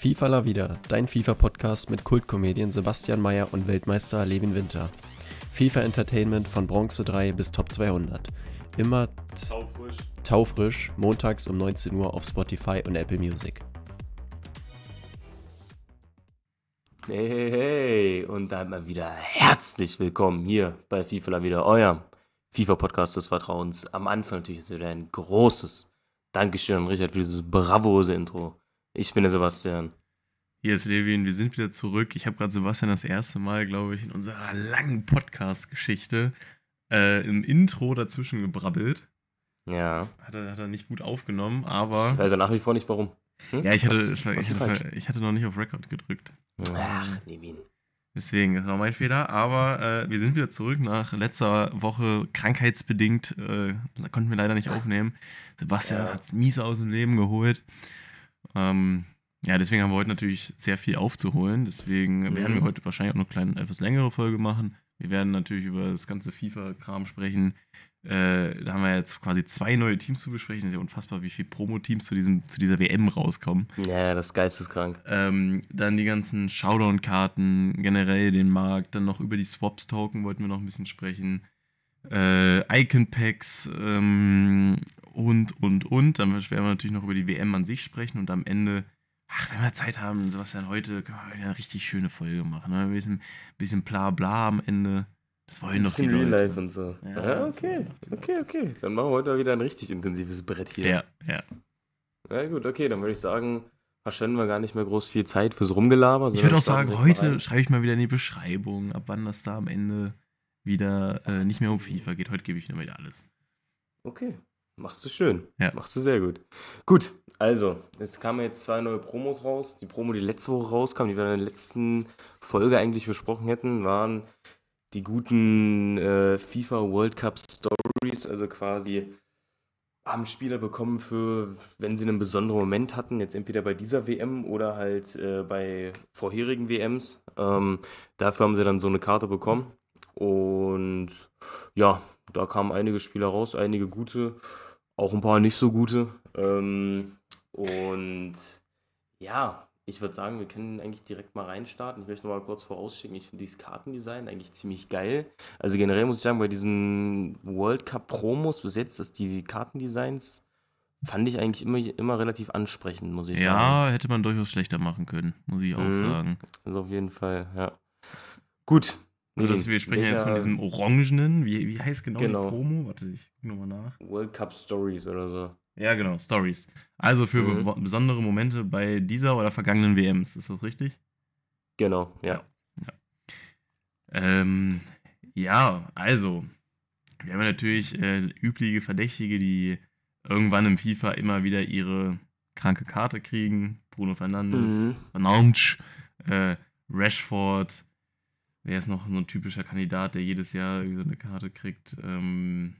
FIFA La Vida, dein FIFA-Podcast mit Kultkomedien Sebastian Mayer und Weltmeister Levin Winter. FIFA Entertainment von Bronze 3 bis Top 200. Immer Taufrisch. taufrisch, montags um 19 Uhr auf Spotify und Apple Music. Hey, hey, hey. Und dann mal wieder herzlich willkommen hier bei FIFA La Vida, eurem FIFA-Podcast des Vertrauens. Am Anfang natürlich ist wieder ein großes Dankeschön an Richard für dieses bravose Intro. Ich bin der Sebastian. Hier ist Levin, wir sind wieder zurück. Ich habe gerade Sebastian das erste Mal, glaube ich, in unserer langen Podcast-Geschichte äh, im Intro dazwischen gebrabbelt. Ja. Hat er, hat er nicht gut aufgenommen, aber. Ich weiß ja nach wie vor nicht warum. Hm? Ja, ich hatte, Was- ich, was hatte, ich hatte noch nicht auf Record gedrückt. Ach, Levin. Deswegen, das war mein Fehler. Aber äh, wir sind wieder zurück nach letzter Woche krankheitsbedingt. Äh, konnten wir leider nicht aufnehmen. Sebastian Ja. hat es mies aus dem Leben geholt. Ähm, ja, deswegen haben wir heute natürlich sehr viel aufzuholen. Deswegen werden wir Mhm. heute wahrscheinlich auch noch eine kleine, etwas längere Folge machen. Wir werden natürlich über das ganze FIFA-Kram sprechen. Äh, da haben wir jetzt quasi zwei neue Teams zu besprechen. Das ist ja unfassbar, wie viele Promo-Teams zu, diesem, zu dieser WM rauskommen. Ja, das ist geisteskrank. Ähm, dann die ganzen Showdown-Karten, generell den Markt, dann noch über die Swaps-Token wollten wir noch ein bisschen sprechen. Äh, Icon-Packs ähm, und, und, und. Dann werden wir natürlich noch über die WM an sich sprechen und am Ende, ach, wenn wir Zeit haben, Sebastian, heute können wir wieder eine richtig schöne Folge machen. Ne? Ein bisschen, bisschen bla bla am Ende. Das wollen doch die Real Leute. Life und so. Ja, das okay. Okay, okay. Dann machen wir heute mal wieder ein richtig intensives Brett hier. Ja, ja. Ja, gut, okay, dann würde ich sagen, verschwenden wir gar nicht mehr groß viel Zeit fürs Rumgelaber. Ich würde auch sagen, heute schreibe ich mal wieder in die Beschreibung, ab wann das da am Ende wieder äh, nicht mehr um FIFA geht. Heute gebe ich wieder alles. Okay, machst du schön. Ja. Machst du sehr gut. Gut, also, es kamen jetzt zwei neue Promos raus. Die Promo, die letzte Woche rauskam, die wir in der letzten Folge eigentlich besprochen hätten, waren die guten äh, FIFA World Cup Stories, also quasi haben Spieler bekommen für, wenn sie einen besonderen Moment hatten, jetzt entweder bei dieser WM oder halt äh, bei vorherigen WMs. Ähm, dafür haben sie dann so eine Karte bekommen. Und ja, da kamen einige Spieler raus, einige gute, auch ein paar nicht so gute. Ähm, und ja, ich würde sagen, wir können eigentlich direkt mal reinstarten. Ich möchte noch mal kurz vorausschicken, ich finde dieses Kartendesign eigentlich ziemlich geil. Also generell muss ich sagen, bei diesen World Cup Promos bis jetzt, dass die Kartendesigns fand ich eigentlich immer, immer relativ ansprechend, muss ich sagen. Ja, hätte man durchaus schlechter machen können, muss ich auch Mhm. sagen. Also auf jeden Fall, ja. Gut. Also das, wir sprechen jetzt von diesem Orangenen. Wie, wie heißt genau, Genau. die Promo? Warte, ich gucke nochmal nach. World Cup Stories oder so. Ja, genau, Stories. Also für Mhm. be besondere Momente bei dieser oder vergangenen WMs. Ist das richtig? Genau, ja. Ähm, ja, also, wir haben ja natürlich äh, übliche Verdächtige, die irgendwann im FIFA immer wieder ihre kranke Karte kriegen. Bruno Fernandes, Mhm. Fernandes, äh, Rashford. Wer ist noch so ein typischer Kandidat, der jedes Jahr irgendwie so eine Karte kriegt? Ähm,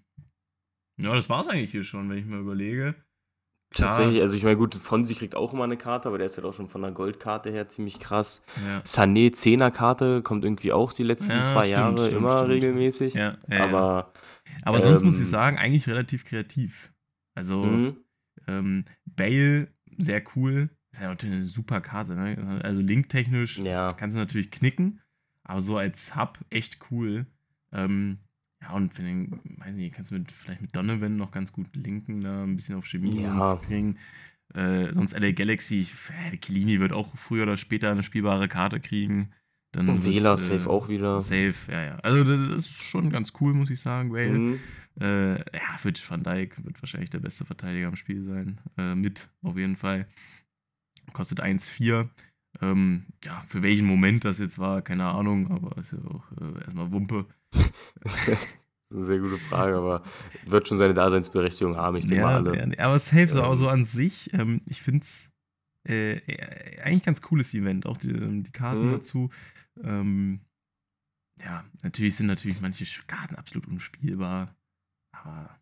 ja, das war's eigentlich hier schon, wenn ich mal überlege. Klar. Tatsächlich, also ich meine, gut, Fonsi kriegt auch immer eine Karte, aber der ist halt auch schon von der Goldkarte her ziemlich krass. Ja, Sané 10er Karte kommt irgendwie auch die letzten Ja, zwei stimmt, Jahre stimmt, immer stimmt. regelmäßig. ja, aber Aber sonst muss ich ähm, sagen, eigentlich relativ kreativ. Also, mhm, Ähm, Bale, sehr cool. Ist ja natürlich eine super Karte, ne? Also linktechnisch ja, kannst du natürlich knicken, aber so als Hub echt cool. Ähm, ja, und für den, weiß nicht, kannst du mit, vielleicht mit Donovan noch ganz gut linken, da ein bisschen auf Chemie Ja. kriegen. Äh, sonst LA Galaxy, Chiellini wird auch früher oder später eine spielbare Karte kriegen. Dann und Wähler äh, safe auch wieder. Safe, ja, ja. Also das ist schon ganz cool, muss ich sagen, Bale. Mhm, Äh, ja, Virgil van Dijk wird wahrscheinlich der beste Verteidiger im Spiel sein. Äh, mit, auf jeden Fall. Kostet 1,4. Ähm, ja, für welchen Moment das jetzt war, keine Ahnung, aber ist ja auch äh, erstmal Wumpe. das ist eine sehr gute Frage, aber wird schon seine Daseinsberechtigung haben, ich denke mal alle. ja, aber safe so, Ähm. auch so an sich. Ähm, ich finde es äh, eigentlich ganz cooles Event, auch die, ähm, die Karten Mhm. dazu. Ähm, ja, natürlich sind natürlich manche Karten absolut unspielbar, aber ja,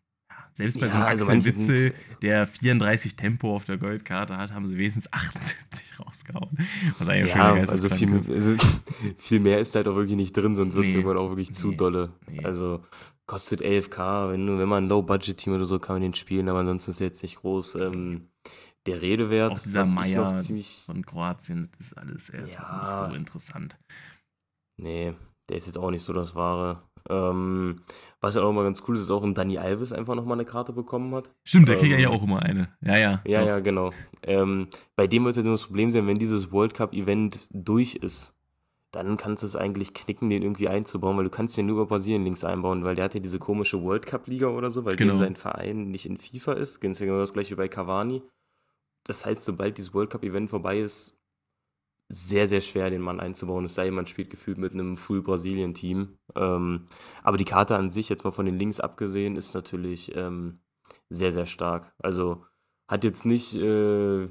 selbst bei so einem Ja, also Axel sind- Witzel, der 34 Tempo auf der Goldkarte hat, haben sie wenigstens 78 rausgehauen. Was eigentlich Ja, schon also viel, also viel mehr ist halt auch wirklich nicht drin, sonst wird es Nee. irgendwann auch wirklich zu Nee. dolle. Nee. Also kostet 11k, wenn, wenn man ein Low-Budget-Team oder so kann man den spielen, aber ansonsten ist er jetzt nicht groß ähm, der Rede wert. Auch dieser Meier von Kroatien, das ist alles erstmal Ja. nicht so interessant. Nee, der ist jetzt auch nicht so das Wahre. Ähm, was ja auch mal ganz cool ist, ist auch ein Dani Alves einfach nochmal eine Karte bekommen hat. Stimmt, der kriegt Ähm, ja auch immer eine. Ja, ja. Ja, doch. ja, genau. Ähm, bei dem wird ja nur das Problem sein, wenn dieses World Cup-Event durch ist, dann kannst du es eigentlich knicken, den irgendwie einzubauen, weil du kannst den nur über Brasilien links einbauen, weil der hat ja diese komische World Cup-Liga oder so, weil Genau. sein Verein nicht in FIFA ist. Ganz genau das gleiche wie bei Cavani. Das heißt, sobald dieses World Cup-Event vorbei ist, sehr, sehr schwer, den Mann einzubauen. Es sei denn, man spielt gefühlt mit einem Full-Brasilien-Team. Ähm, aber die Karte an sich, jetzt mal von den Links abgesehen, ist natürlich ähm, sehr, sehr stark. Also hat jetzt nicht äh,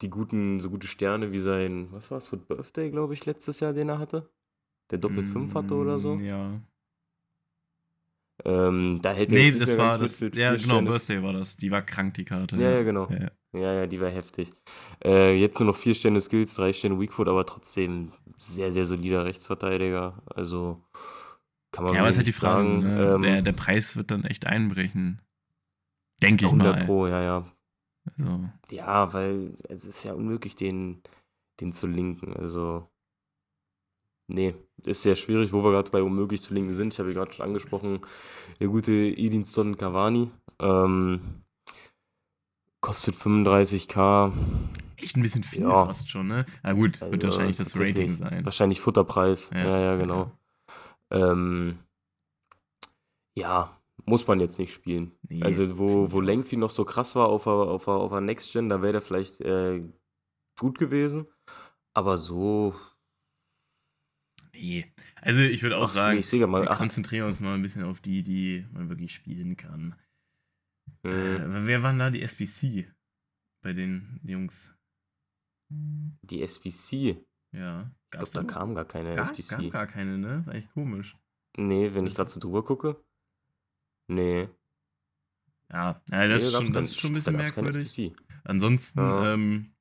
die guten, so gute Sterne wie sein, was war es, für Birthday, glaube ich, letztes Jahr, den er hatte? Der Doppel 5 hatte oder so. Mm, Ja. Ähm, da hält er Nee, das war das. mit, mit Ja, genau, Sterne. Birthday war das. Die war krank, die Karte. Ja, ja, genau. Ja, ja. Ja, ja, die war heftig. Äh, jetzt nur noch vier Sterne Skills, drei Sterne Weakfoot, aber trotzdem sehr, sehr solider Rechtsverteidiger. Also kann man Ja, aber es ist halt die Frage, sagen. ne? Ähm, der, der Preis wird dann echt einbrechen. Denke ich 100 mal. Pro, ja, ja. Also, Ja, weil es ist ja unmöglich, den, den zu linken. Also, nee, ist sehr schwierig, wo wir gerade bei unmöglich zu linken sind. Ich habe ja gerade schon angesprochen, der gute Edinson Cavani. Ähm, kostet 35k. echt ein bisschen viel Ja. fast schon, ne? Na gut, wird Also, wahrscheinlich das. Rating sein. Wahrscheinlich Futterpreis. Ja, ja, genau. Ähm, ja, muss man jetzt nicht spielen. Nee, Also, wo, wo Lengthy noch so krass war auf der, auf der, auf der Next Gen, da wäre der vielleicht äh, gut gewesen. Aber so, Nee. Also ich würde auch ach, sagen, nee, mal, wir konzentrieren uns mal ein bisschen auf die, die man wirklich spielen kann. äh, Äh, wer waren da die SBC bei den Jungs? die SBC. Ja. Ich glaube, da kam gar keine gar, SBC. gab gar keine, ne? Ist eigentlich komisch. Nee, wenn ich gerade so drüber gucke. Nee. Ja, ja das, nee, ist schon, das ist schon ein bisschen merkwürdig. Ansonsten, Ja. ähm,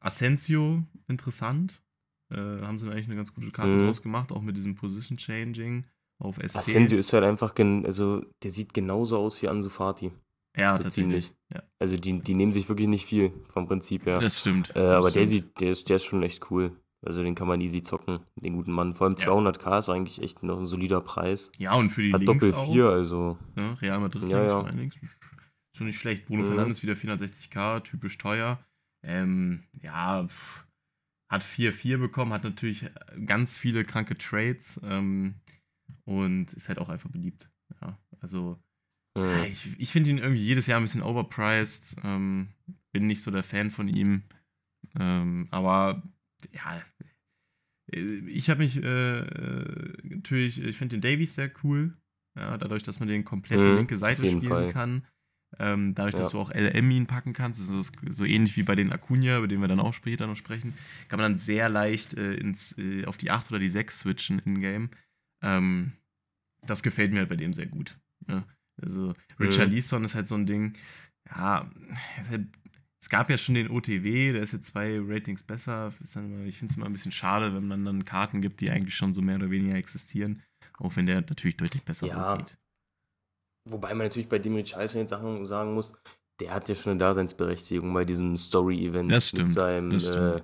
Asensio, interessant. Äh, haben sie eigentlich eine ganz gute Karte Mhm. draus gemacht, auch mit diesem Position Changing auf ST. Asensio ist halt einfach, gen also der sieht genauso aus wie Ansu Fati. ja, so tatsächlich. Ja, Also die, die nehmen sich wirklich nicht viel vom Prinzip her. das stimmt. Äh, das aber der stimmt. sieht, der ist, der ist schon echt cool. Also den kann man easy zocken, den guten Mann. Vor allem Ja. 200k ist eigentlich echt noch ein solider Preis. Ja, und für die Hat Links Doppel auch. 4, also. Ne? Real Madrid Ja, ja. Links. Schon nicht schlecht. Bruno Mhm. Fernandes wieder 460k, typisch teuer. Ähm, ja, pff, hat 4-4 bekommen, hat natürlich ganz viele kranke Trades ähm, und ist halt auch einfach beliebt. Ja, also ja, mh. ich, ich finde ihn irgendwie jedes Jahr ein bisschen overpriced. Ähm, bin nicht so der Fan von ihm. Ähm, aber ja, äh, ich habe mich äh, äh, natürlich, ich finde den Davies sehr cool. Ja, dadurch, dass man den komplett Mhm, linke Seite spielen Fall. kann. Ähm, dadurch, dass Ja. du auch LM ihn packen kannst, so, so ähnlich wie bei den Acuna, über den wir dann auch später noch sprechen, kann man dann sehr leicht äh, ins, äh, auf die 8 oder die 6 switchen in-game. Ähm, das gefällt mir halt bei dem sehr gut. Ja. Also Richard Mhm. Leeson ist halt so ein Ding, ja, halt, es gab ja schon den OTW, der ist jetzt zwei Ratings besser. Immer, ich finde es immer ein bisschen schade, wenn man dann Karten gibt, die eigentlich schon so mehr oder weniger existieren, auch wenn der natürlich deutlich besser Ja. aussieht. Wobei man natürlich bei Dimitri Scheiße jetzt Sachen sagen muss, der hat ja schon eine Daseinsberechtigung bei diesem Story-Event mit seinem. Äh,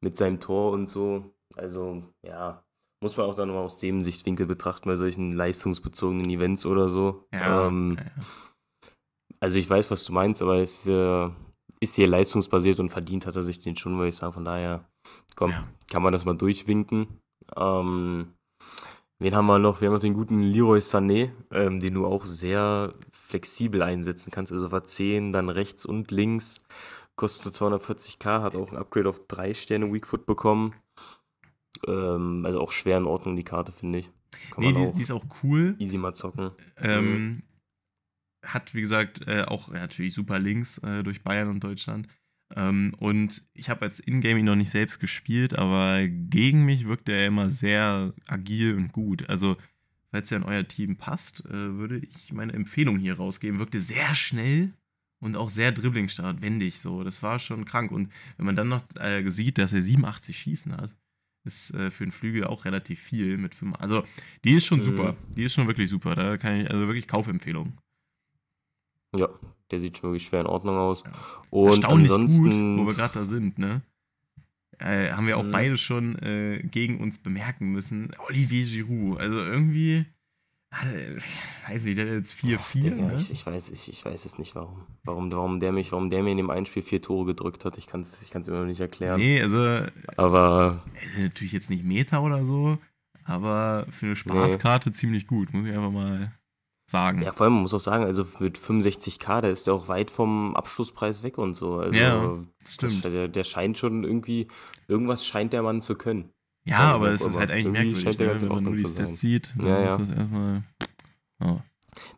mit seinem Tor und so. Also, ja, muss man auch dann nochmal aus dem Sichtwinkel betrachten bei solchen leistungsbezogenen Events oder so. Ja, ähm, ja, ja. Also ich weiß, was du meinst, aber es äh, ist hier leistungsbasiert und verdient hat er sich den schon, würde ich sagen. Von daher, komm, kann man das mal durchwinken. Ähm, wen haben wir noch? Wir haben noch den guten Leroy Sané, ähm, den du auch sehr flexibel einsetzen kannst. Also war 10, dann rechts und links. Kostet nur 240k, hat auch ein Upgrade auf 3 Sterne Weakfoot bekommen. Ähm, also auch schwer in Ordnung, die Karte, finde ich. Kann Nee, die, auch die ist auch cool. easy mal zocken. Ähm, hat, wie gesagt, äh, auch ja, natürlich super Links äh, durch Bayern und Deutschland. Ähm, und ich habe als Ingame ihn noch nicht selbst gespielt, aber gegen mich wirkt er immer sehr agil und gut. Also, falls er in euer Team passt, äh, würde ich meine Empfehlung hier rausgeben. Wirkte sehr schnell und auch sehr dribblingstark, wendig so. Das war schon krank. Und wenn man dann noch äh, sieht, dass er 87 Schießen hat, ist äh, für einen Flügel auch relativ viel mit 5. Also, die ist schon Mhm. super. Die ist schon wirklich super. Da kann ich, also wirklich Kaufempfehlung. Ja, der sieht schon wirklich schwer in Ordnung aus. Ja. Und Erstaunlich ansonsten. gut, wo wir gerade da sind, ne? Äh, haben wir auch Mhm. beide schon äh, gegen uns bemerken müssen. Olivier Giroud, also irgendwie, äh, weiß nicht, der hat jetzt 4-4, Digga, ne? ich, ich, weiß, ich, ich weiß es nicht, warum. Warum, warum, der mich, warum der mir in dem einen Spiel vier Tore gedrückt hat. Ich kann es ich kann's immer noch nicht erklären. Nee, also er Aber ist natürlich jetzt nicht Meta oder so, aber für eine Spaßkarte ziemlich gut, muss ich einfach mal sagen. ja, vor allem, man muss auch sagen, also mit 65k, da ist der auch weit vom Abschlusspreis weg und so. Also, Ja, das das, stimmt. der, der scheint schon irgendwie, irgendwas scheint der Mann zu können. Ja, Ja, aber es ist halt eigentlich merkwürdig, ne? wenn man nur die. Stats sieht, Ja, ja. ist das erstmal. Oh,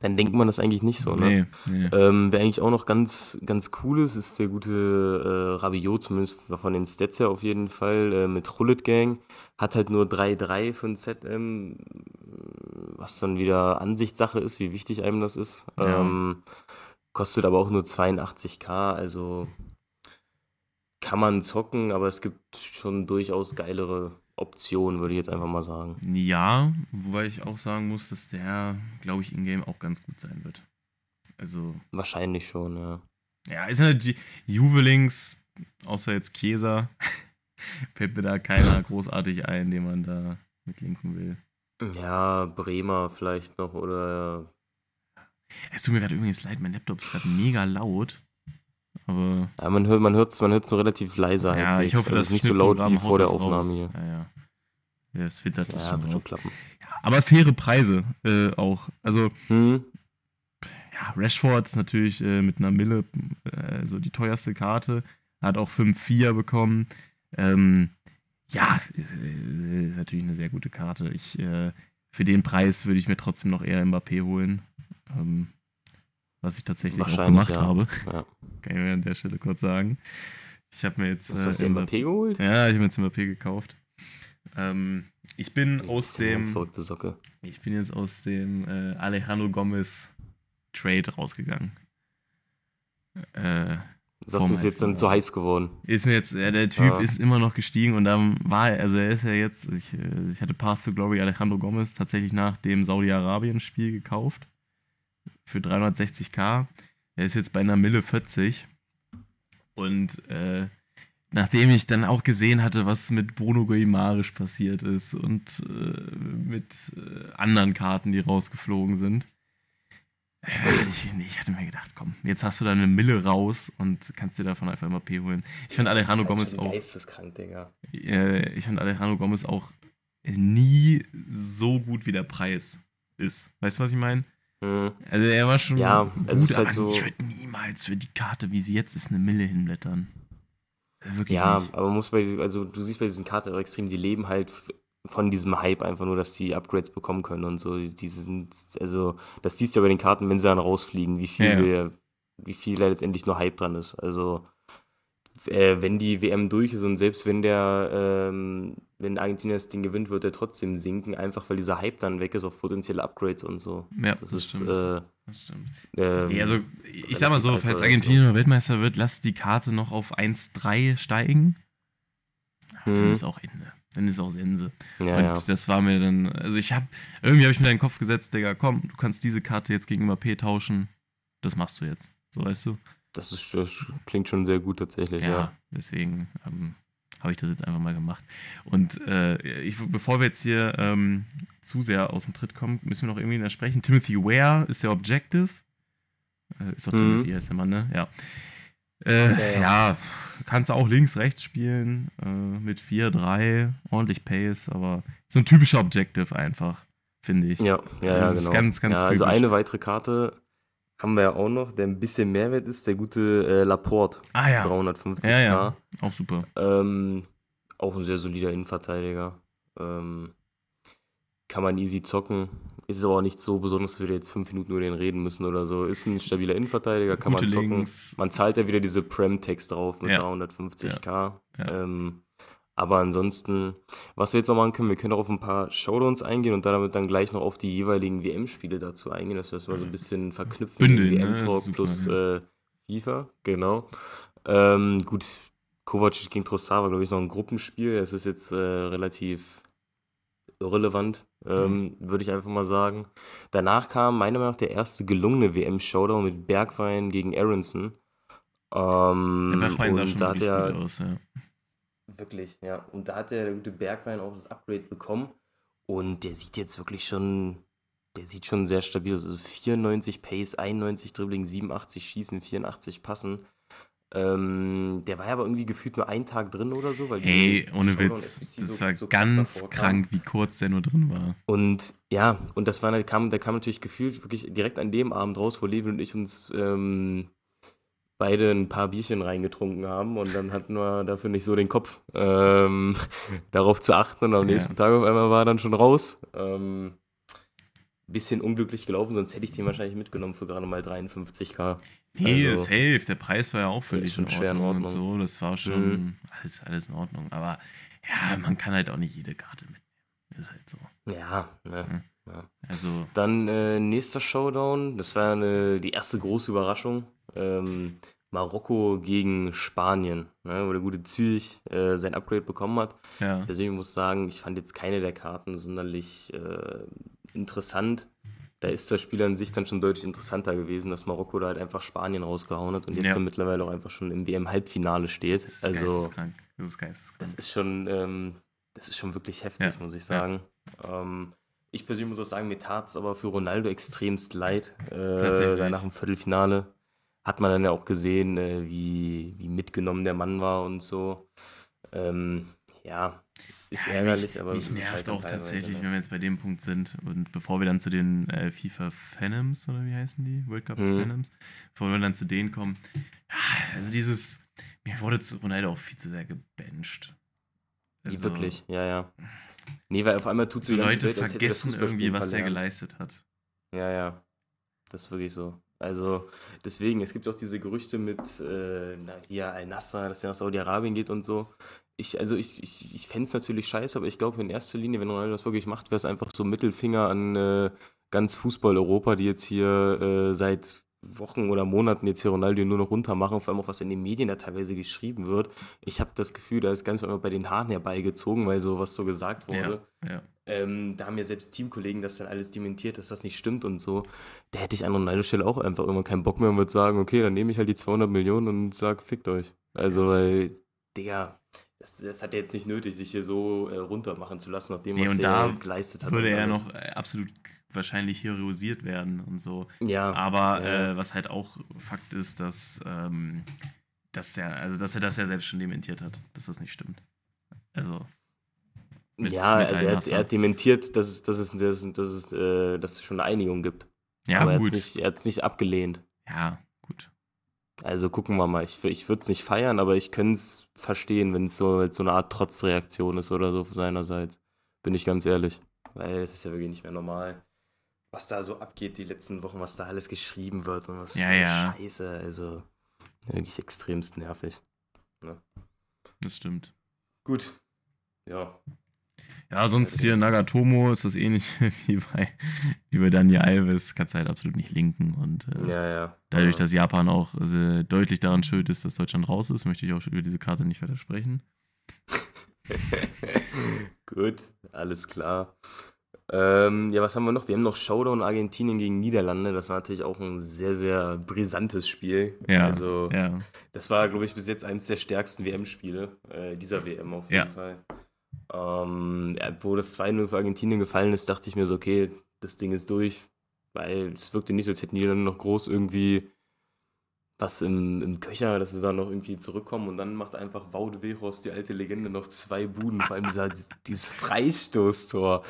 Dann denkt man das eigentlich nicht so, ne? nee, nee. Ähm, wer eigentlich auch noch ganz, ganz cool ist, ist der gute äh, Rabiot, zumindest von den Stats her auf jeden Fall, äh, mit Rullet Gang. Hat halt nur 3-3 für ein ZM, was dann wieder Ansichtssache ist, wie wichtig einem das ist. Ja. Ähm, kostet aber auch nur 82k, also kann man zocken, aber es gibt schon durchaus geilere Optionen, würde ich jetzt einfach mal sagen. Ja, wobei ich auch sagen muss, dass der, glaube ich, in-game auch ganz gut sein wird. Also, Wahrscheinlich schon, ja. ja, ist natürlich Juvelings, außer jetzt Chiesa, fällt mir da keiner großartig ein, den man da mitlinken will. Ja, Bremer vielleicht noch oder Es tut mir gerade übrigens leid, mein Laptop ist gerade mega laut. Aber Ja, man hört man hört's, man hört's nur relativ leise ja, ich hoffe, also das es ist nicht so laut wie vor der das Aufnahme raus. hier. Ja, ja. Ja, es filtert das Ja, schon wird schon klappen. Aber faire Preise äh, auch. Also, Hm, ja, Rashford ist natürlich äh, mit einer Mille äh, so die teuerste Karte. Hat auch 5-4 bekommen. Ähm, ja, ist, äh, ist natürlich eine sehr gute Karte. Ich, äh, für den Preis würde ich mir trotzdem noch eher Mbappé holen. Ähm, was ich tatsächlich auch gemacht ja. habe. ja. Kann ich mir an der Stelle kurz sagen. Ich habe mir jetzt. Was hast du äh, Mbappé geholt? Ja, ich habe mir jetzt Mbappé gekauft. Ähm, ich bin aus dem. Verrückte Socke. Ich bin jetzt aus dem äh, Alejandro Gomez Trade rausgegangen. Äh, Das Vom ist jetzt dann zu heiß geworden. ist mir jetzt, äh, der Typ Ah. ist immer noch gestiegen und dann war er, also er ist ja jetzt, ich, äh, ich hatte Path to Glory Alejandro Gomez tatsächlich nach dem Saudi-Arabien-Spiel gekauft. Für 360k. Er ist jetzt bei einer Mille 40. Und äh, nachdem ich dann auch gesehen hatte, was mit Bruno Guimaraes passiert ist und äh, mit äh, anderen Karten, die rausgeflogen sind, ich, ich hatte mir gedacht, komm, jetzt hast du da eine Mille raus und kannst dir davon einfach immer P holen. Ich fand Alejandro Gomez auch, Geisteskrank, Digga. äh, ich fand Alejandro Gomez auch nie so gut wie der Preis ist. Weißt du, was ich meine? Hm. Also er war schon Ja, gut, halt so- ich würde niemals für die Karte, wie sie jetzt ist, eine Mille hinblättern. Wirklich Ja, nicht. aber muss bei, also du siehst bei diesen Karten auch extrem, die leben halt von diesem Hype einfach nur, dass die Upgrades bekommen können und so. Die sind, also, das siehst du ja bei den Karten, wenn sie dann rausfliegen, wie viel Ja, sie, wie viel da letztendlich nur Hype dran ist. Also, äh, wenn die WM durch ist und selbst wenn der, ähm, wenn Argentinien das Ding gewinnt, wird er trotzdem sinken, einfach weil dieser Hype dann weg ist auf potenzielle Upgrades und so. Ja, Das, das, ist, stimmt. äh, das stimmt. ähm, also, ich sag mal so, falls Argentinien Weltmeister wird, lass die Karte noch auf 1-3 steigen. Dann Mhm. ist auch Ende. Dann ist auch Sense. ja, und ja. das war mir dann, also ich hab, irgendwie habe ich mir in den Kopf gesetzt, Digga, komm, du kannst diese Karte jetzt gegen P tauschen. Das machst du jetzt. So weißt du? Das, ist, das klingt schon sehr gut tatsächlich, Ja, ja. deswegen ähm, habe ich das jetzt einfach mal gemacht. Und äh, ich, bevor wir jetzt hier ähm, zu sehr aus dem Tritt kommen, müssen wir noch irgendwie da sprechen. Timothy Ware ist der Objective. Äh, ist doch Mhm. Timothy, heißt der Mann, ne? Ja. Äh, Ja, kannst du auch links, rechts spielen. Äh, mit 4-3, ordentlich Pace, aber so ein typischer Objective einfach, finde ich. Ja, ja, Das ja, ist genau. ganz, ganz ja, also typisch. eine weitere Karte haben wir ja auch noch, der ein bisschen Mehrwert ist, der gute äh, Laporte, Ah ja. 350k. Ja, ja. Auch super. Ähm, auch ein sehr solider Innenverteidiger. Ähm, kann man easy zocken. Ist aber auch nicht so besonders, dass wir jetzt fünf Minuten über den reden müssen oder so. Ist ein stabiler Innenverteidiger, kann Gute man zocken. Links. Man zahlt ja wieder diese Prem-Text drauf mit Ja. 350k. Ja. Ähm, aber ansonsten, was wir jetzt noch machen können, wir können auch auf ein paar Showdowns eingehen und damit dann gleich noch auf die jeweiligen WM-Spiele dazu eingehen, dass wir das mal so ein bisschen verknüpfen. Bündeln, ne? WM-Talk Super, plus ja. äh, FIFA, genau. Ähm, gut, Kovac gegen Trossard war, glaube ich, noch ein Gruppenspiel. Das ist jetzt äh, relativ irrelevant, ähm, würde ich einfach mal sagen. Danach kam meiner Meinung nach der erste gelungene WM-Showdown mit Bergwein gegen Aronson. Ähm, Der Bergwein sah und schon da hat er, gut aus, ja. Wirklich, ja. Und da hat der gute Bergwein auch das Upgrade bekommen. Und der sieht jetzt wirklich schon, der sieht schon sehr stabil aus. Also 94 Pace, 91 Dribbling, 87 Schießen, 84 Passen. Ähm, der war ja aber irgendwie gefühlt nur einen Tag drin oder so. Weil Ey, ohne Showdown Witz, das so- war so ganz krank, wie kurz der nur drin war. Und ja, und das war, der kam, der kam natürlich gefühlt wirklich direkt an dem Abend raus, wo Levin und ich uns ähm, beide ein paar Bierchen reingetrunken haben und dann hatten wir dafür nicht so den Kopf, ähm, darauf zu achten und am Ja. nächsten Tag auf einmal war er dann schon raus. Ähm, bisschen unglücklich gelaufen, sonst hätte ich den wahrscheinlich mitgenommen für gerade mal 53k. Nee, Also, safe. Der Preis war ja auch völlig schon in schwer in Ordnung, und so. Das war schon Mhm. alles, alles in Ordnung. Aber ja, man kann halt auch nicht jede Karte mitnehmen. Ist halt so. Ja, ne. Also, Dann äh, nächster Showdown, das war eine, die erste große Überraschung. Ähm, Marokko gegen Spanien, ne, wo der gute Zürich äh, sein Upgrade bekommen hat. ja. Persönlich muss ich sagen, ich fand jetzt keine der Karten sonderlich äh, interessant. Da ist das Spiel an sich dann schon deutlich interessanter gewesen, dass Marokko da halt einfach Spanien rausgehauen hat und jetzt Ja. dann mittlerweile auch einfach schon im WM-Halbfinale steht. Das ist Also geisteskrank. Das ist geisteskrank. das ist schon, ähm, das ist schon wirklich heftig, Ja, muss ich ja. sagen. Ähm, ich persönlich muss auch sagen, mir tat es aber für Ronaldo extremst leid. Äh, nach dem Viertelfinale hat man dann ja auch gesehen, äh, wie, wie mitgenommen der Mann war und so. Ähm, ja, ist Ja, ärgerlich, mich, aber mich nervt halt auch tatsächlich, ne? wenn wir jetzt bei dem Punkt sind und bevor wir dann zu den äh, FIFA Phantoms oder wie heißen die? World Cup Mhm. Phantoms, bevor wir dann zu denen kommen. Ja, also dieses, mir wurde zu Ronaldo auch viel zu sehr gebencht. Also, wirklich, ja, ja. Nee, weil auf einmal tut so die ganze Leute Welt, vergessen irgendwie, was er geleistet hat. Ja, ja. Das ist wirklich so. Also, deswegen, es gibt auch diese Gerüchte mit äh, hier Al-Nassr, dass er nach Saudi-Arabien geht und so. Ich, also, ich, ich, ich fände es natürlich scheiße, aber ich glaube, in erster Linie, wenn Ronaldo das wirklich macht, wäre es einfach so Mittelfinger an äh, ganz Fußball-Europa, die jetzt hier äh, seit Wochen oder Monaten jetzt hier Ronaldo nur noch runter machen, vor allem auch was in den Medien da teilweise geschrieben wird. Ich habe das Gefühl, da ist ganz einfach bei den Haaren herbeigezogen, weil so was so gesagt wurde. Ja, ja. Ähm, da haben ja selbst Teamkollegen das dann alles dementiert, dass das nicht stimmt und so. Da hätte ich an Ronaldo Stelle auch einfach immer keinen Bock mehr und würde sagen, okay, dann nehme ich halt die 200 Millionen und sag, fickt euch. Also, weil, Digga, das, das hat er jetzt nicht nötig, sich hier so äh, runtermachen zu lassen, nachdem Nee, was und er da geleistet hat. Würde er alles. noch äh, absolut wahrscheinlich heroisiert werden und so. Ja, Aber ja. äh, was halt auch Fakt ist, dass, ähm, dass er, also dass er das ja selbst schon dementiert hat, dass das nicht stimmt. Also. mit- ja, mit also er hat, er hat dementiert, dass es, dass, es, dass, es, dass, es, äh, dass es schon eine Einigung gibt. ja, Aber er hat gut. es nicht, nicht abgelehnt. Ja, gut. Also gucken wir mal. Ich, ich würde es nicht feiern, aber ich könnte es verstehen, wenn es so, so eine Art Trotzreaktion ist oder so seinerseits. Bin ich ganz ehrlich. Weil es ist ja wirklich nicht mehr normal, was da so abgeht die letzten Wochen, was da alles geschrieben wird und was Ja, so ja. Scheiße. Also wirklich extremst nervig. Das stimmt. Gut. Ja. Ja, sonst hier Nagatomo ist das ähnlich wie bei, wie bei Daniel Alves. Kannst halt absolut nicht linken. Und äh, Ja, ja. dadurch, dass Japan auch äh, deutlich daran schuld ist, dass Deutschland raus ist, möchte ich auch über diese Karte nicht weiter sprechen. Gut, alles klar. Ähm, ja, was haben wir noch? Wir haben noch Showdown Argentinien gegen Niederlande. Das war natürlich auch ein sehr, sehr brisantes Spiel. Ja, Also, ja. das war, glaube ich, bis jetzt eines der stärksten WM-Spiele äh, dieser WM auf jeden Ja. Fall. Ähm, wo das 2-0 für Argentinien gefallen ist, dachte ich mir so, okay, das Ding ist durch. Weil es wirkte nicht so, als hätten die dann noch groß irgendwie was im, im Köcher, dass sie da noch irgendwie zurückkommen und dann macht einfach Wout Weghorst, die alte Legende, noch zwei Buden, vor allem dieser, dieses, Freistoßtor.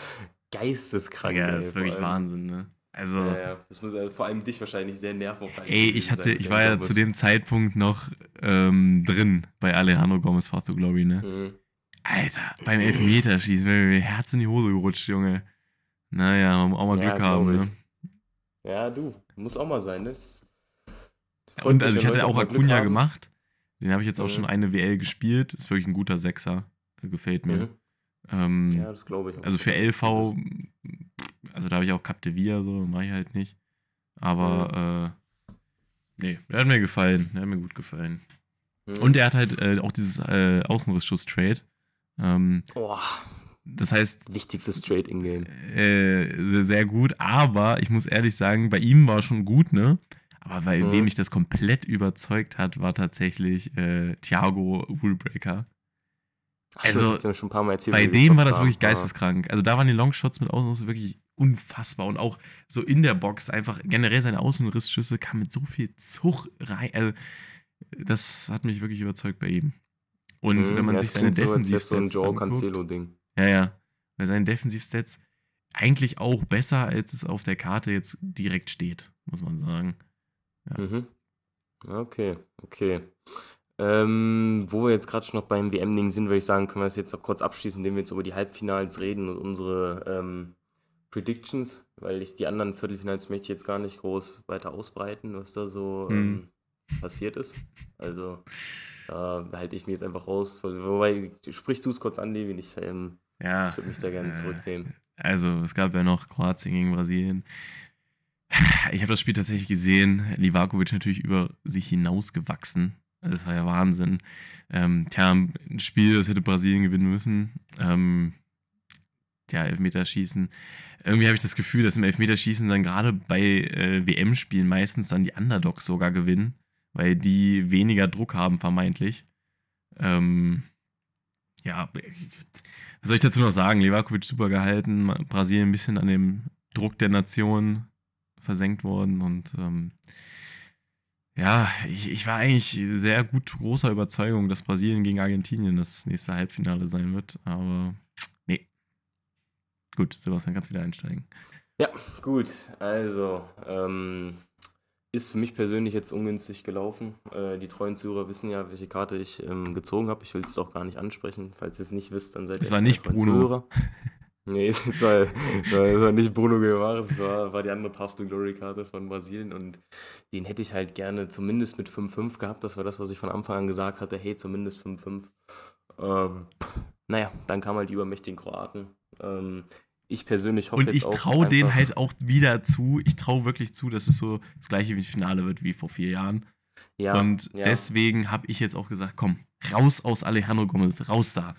Geisteskrank. ja, ey, das ist wirklich allem. Wahnsinn, ne? Also, Ja, ja. Das muss vor allem dich wahrscheinlich sehr nervenaufreibend ey, ich hatte, sein, ich war ja zu dem Zeitpunkt noch ähm, drin bei Alejandro Gomez Path to Glory, ne? Mhm. Alter, beim Elfmeterschießen wäre mir Herz in die Hose gerutscht, Junge. Naja, auch mal Ja, Glück haben, ne? Ja, du, muss auch mal sein, ne? Und also ich hatte auch Acuna gemacht. Den habe ich jetzt auch Mhm. schon eine WL gespielt. Ist wirklich ein guter Sechser. Äh, Gefällt mir. Mhm. Ähm, Ja, das glaube ich. auch. also für LV, also da habe ich auch Captevia, so mache ich halt nicht. Aber äh, nee, der hat mir gefallen. Der hat mir gut gefallen. Mhm. Und er hat halt äh, auch dieses äh, Außenrissschuss-Trade. Ähm, Oh, Das heißt, Wichtigstes Trade in Game. äh, sehr, sehr gut, aber ich muss ehrlich sagen, bei ihm war schon gut, ne? Aber bei Mhm. wem mich das komplett überzeugt hat, war tatsächlich äh, Thiago Rulebreaker. Ach, Also, erzählt. Bei dem war das wirklich geisteskrank. Also da waren die Longshots mit Außenriss wirklich unfassbar. Und auch so in der Box einfach generell seine Außenrissschüsse kamen mit so viel Zug rein. Also, das hat mich wirklich überzeugt bei ihm. Und Mhm, wenn man ja, sich seine klingt so, wär's so ein Defensivstats Joe Cancelo-Ding. ja, ja, bei seinen Defensivstats eigentlich auch besser, als es auf der Karte jetzt direkt steht, muss man sagen. Ja. Mhm. Okay, okay. Ähm, wo wir jetzt gerade schon noch beim WM-Ding sind, würde ich sagen, können wir das jetzt noch kurz abschließen, indem wir jetzt über die Halbfinals reden und unsere ähm, Predictions, weil ich die anderen Viertelfinals möchte ich jetzt gar nicht groß weiter ausbreiten, was da so ähm, passiert ist. Also da halte ich mich jetzt einfach raus. Wobei, sprich du es kurz an, Levin, ich, ähm, Ja, ich würde mich da gerne äh, zurücknehmen. Also, es gab ja noch Kroatien gegen Brasilien. Ich habe das Spiel tatsächlich gesehen. Livakovic natürlich über sich hinausgewachsen. Das war ja Wahnsinn. Ähm, tja, ein Spiel, das hätte Brasilien gewinnen müssen. Ähm, ja, Elfmeterschießen. Irgendwie habe ich das Gefühl, dass im Elfmeterschießen dann gerade bei äh, WM-Spielen meistens dann die Underdogs sogar gewinnen, weil die weniger Druck haben, vermeintlich. Ähm, ja, was soll ich dazu noch sagen? Levakovic super gehalten, Brasilien ein bisschen an dem Druck der Nation versenkt worden und ähm, ja, ich, ich war eigentlich sehr gut großer Überzeugung, dass Brasilien gegen Argentinien das nächste Halbfinale sein wird, aber nee. Gut, Sebastian, kannst wieder einsteigen. Ja, gut. Also, ähm, ist für mich persönlich jetzt ungünstig gelaufen. Äh, die treuen Zuhörer wissen ja, welche Karte ich ähm, gezogen habe. Ich will es auch gar nicht ansprechen. Falls ihr es nicht wisst, dann seid ihr Es war nicht Bruno. Zuhörer. Nee, es war, es war, nicht Bruno Guimaraes, es war, war die andere Path to Glory Karte von Brasilien und den hätte ich halt gerne zumindest mit 5-5 gehabt. Das war das, was ich von Anfang an gesagt hatte. Hey, zumindest 5-5. Ähm, naja, dann kam halt die übermächtigen Kroaten. Ähm, ich persönlich hoffe Und ich traue denen halt auch wieder zu, ich traue wirklich zu, dass es so das gleiche wie Finale wird wie vor vier Jahren. ja, und ja. deswegen habe ich jetzt auch gesagt, komm, raus aus Alejandro Gomez, raus da.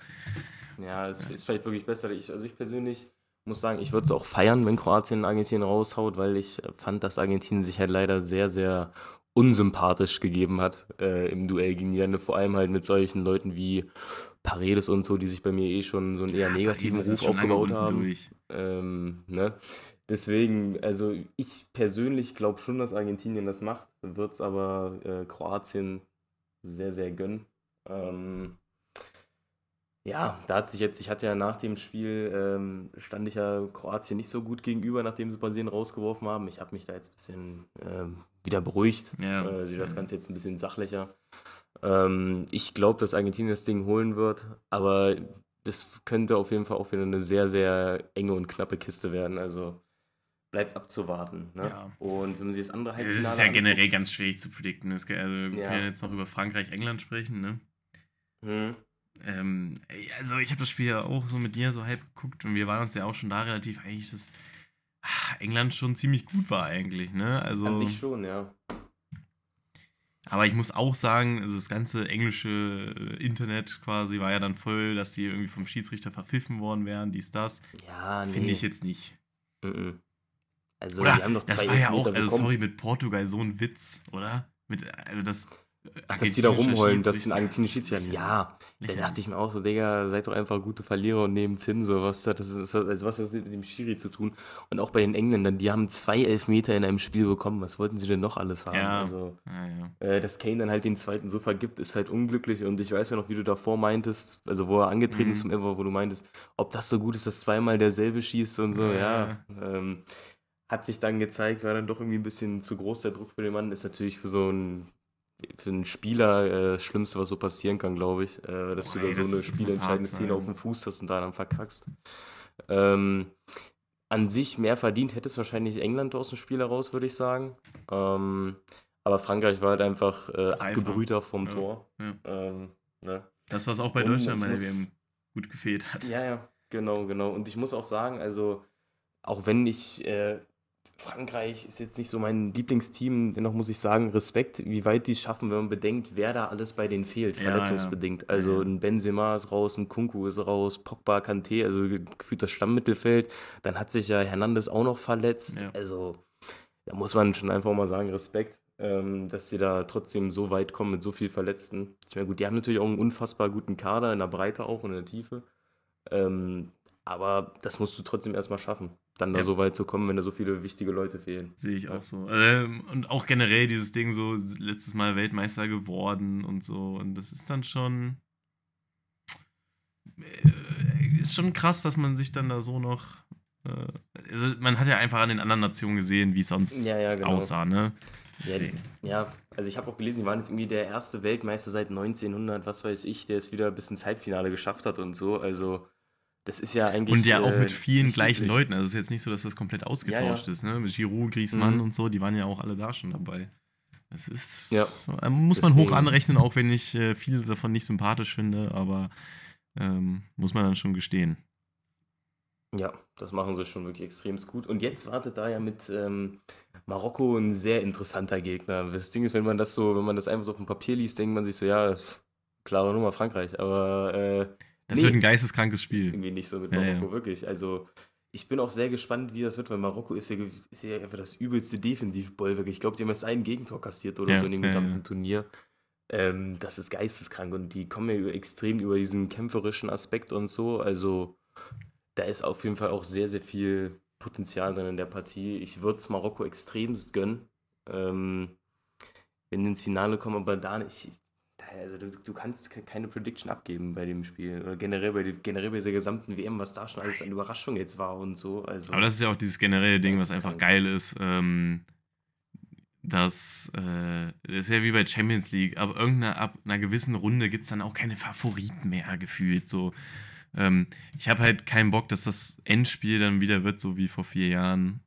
Ja, es ist vielleicht wirklich besser. Ich, also ich persönlich muss sagen, ich würde es auch feiern, wenn Kroatien Argentinien raushaut, weil ich äh, fand, dass Argentinien sich halt leider sehr, sehr unsympathisch gegeben hat äh, im Duell gegen die Länder. Vor allem halt mit solchen Leuten wie Paredes und so, die sich bei mir eh schon so einen eher negativen Das ist Ruf aufgebaut haben. durch. Ähm, ne? Deswegen, also ich persönlich glaube schon, dass Argentinien das macht, wird es aber äh, Kroatien sehr, sehr gönnen. Ähm, ja, da hat sich jetzt, ich hatte ja nach dem Spiel, ähm, stand ich ja Kroatien nicht so gut gegenüber, nachdem sie Brasilien rausgeworfen haben. Ich habe mich da jetzt ein bisschen ähm, wieder beruhigt. Ja. Äh, sehe das Ganze jetzt ein bisschen sachlicher. Ähm, ich glaube, dass Argentinien das Ding holen wird, aber das könnte auf jeden Fall auch wieder eine sehr, sehr enge und knappe Kiste werden. Also bleibt abzuwarten. Ne? Ja. Und wenn man sich das andere Das Halbfinale ist ja generell anguckt- ganz schwierig zu predikten. Es, also, wir Ja. können ja jetzt noch über Frankreich, England sprechen. Ne? Hm. Ähm, also ich habe das Spiel ja auch so mit dir so halb geguckt und wir waren uns ja auch schon da relativ eigentlich, dass ah, England schon ziemlich gut war eigentlich. Ne? Also, An sich schon, ja. Aber ich muss auch sagen, also das ganze englische äh, Internet quasi war ja dann voll, dass die irgendwie vom Schiedsrichter verpfiffen worden wären, dies, das. Ja, nee. Finde ich jetzt nicht. Mhm. Also, Oder? die haben doch Das zwei war ja auch, also sorry, mit Portugal so ein Witz, oder? Mit, also das. Ach, dass die da rumheulen, dass den argentinischen Schiedsrichter. Ja, da Lächerlich. dachte ich mir auch so, Digga, seid doch einfach gute Verlierer und nehmt's hin. So, was hat das, also was hat das mit dem Schiri zu tun? Und auch bei den Engländern, die haben zwei Elfmeter in einem Spiel bekommen. Was wollten sie denn noch alles haben? Ja. Also, Ja, ja. äh, dass Kane dann halt den zweiten so vergibt, ist halt unglücklich. Und ich weiß ja noch, wie du davor meintest, also wo er angetreten Mhm. ist zum Ever, wo du meintest, ob das so gut ist, dass zweimal derselbe schießt und so. Ja. Ja, ähm, hat sich dann gezeigt, war dann doch irgendwie ein bisschen zu groß der Druck für den Mann. Ist natürlich für so einen, für einen Spieler äh, das Schlimmste, was so passieren kann, glaube ich. Äh, dass Boah, du da so eine spielentscheidende Szene auf dem Fuß hast und da dann verkackst. Ähm, an sich mehr verdient hätte es wahrscheinlich England aus dem Spiel heraus, würde ich sagen. Ähm, aber Frankreich war halt einfach äh, abgebrühter vom Ja, Tor. ja. Ähm, ne? Das, was auch bei Und Deutschland bei der WM gut gefehlt hat. Ja, ja, genau, genau. Und ich muss auch sagen, also, auch wenn ich äh, Frankreich ist jetzt nicht so mein Lieblingsteam, dennoch muss ich sagen, Respekt, wie weit die es schaffen, wenn man bedenkt, wer da alles bei denen fehlt, Ja, verletzungsbedingt. ja. Also Ja. ein Benzema ist raus, ein Kunku ist raus, Pogba, Kanté, also gefühlt das Stammmittelfeld. Dann hat sich ja Hernandez auch noch verletzt. Also da muss man schon einfach mal sagen, Respekt, ähm, dass sie da trotzdem so weit kommen mit so viel Verletzten. Ich meine, gut, die haben natürlich auch einen unfassbar guten Kader, in der Breite auch und in der Tiefe. Ähm, aber das musst du trotzdem erstmal schaffen, dann da Ja. so weit zu kommen, wenn da so viele wichtige Leute fehlen. Sehe ich auch so. Ähm, und auch generell dieses Ding so, letztes Mal Weltmeister geworden und so. Und das ist dann schon. äh, Ist schon krass, dass man sich dann da so noch. Äh, also man hat ja einfach an den anderen Nationen gesehen, wie es sonst Ja, ja, genau. aussah, ne? Ja, die, ja also ich habe auch gelesen, die waren jetzt irgendwie der erste Weltmeister seit 1900, was weiß ich, der es wieder bis ins Halbfinale geschafft hat und so. Also das ist ja eigentlich. Und ja auch äh, mit vielen nicht gleichen üblich. Leuten. Also es ist jetzt nicht so, dass das komplett ausgetauscht ist, ne? Mit Giroud, Griezmann Mhm. und so, die waren ja auch alle da schon dabei. Das ist. Ja. äh, Muss man hoch Deswegen- anrechnen, auch wenn ich äh, viele davon nicht sympathisch finde, aber ähm, muss man dann schon gestehen. Ja, das machen sie schon wirklich extrem gut. Und jetzt wartet da ja mit ähm, Marokko ein sehr interessanter Gegner. Das Ding ist, wenn man das so, wenn man das einfach so auf dem Papier liest, denkt man sich so, ja, klare Nummer Frankreich. Aber äh, Das Nee. wird ein geisteskrankes ist Spiel. irgendwie nicht so mit Ja, Marokko, ja. wirklich. Also ich bin auch sehr gespannt, wie das wird, weil Marokko ist ja, ist ja einfach das übelste Defensivbollwerk. Ich glaube, die haben erst ein Gegentor kassiert oder Ja, so in dem ja, gesamten ja. Turnier. Ähm, das ist geisteskrank und die kommen ja über, extrem über diesen kämpferischen Aspekt und so. Also da ist auf jeden Fall auch sehr, sehr viel Potenzial drin in der Partie. Ich würde es Marokko extremst gönnen, ähm, wenn die ins Finale kommen, aber da nicht. Also du, du kannst ke- keine Prediction abgeben bei dem Spiel. Oder generell bei, generell bei dieser gesamten WM, was da schon alles an Überraschung jetzt war und so. Also, Aber das ist ja auch dieses generelle Ding, was einfach geil ist. Ähm, dass äh, das ist ja wie bei Champions League, ab irgendeiner ab einer gewissen Runde gibt es dann auch keine Favoriten mehr gefühlt. So, ähm, ich habe halt keinen Bock, dass das Endspiel dann wieder wird, so wie vor vier Jahren.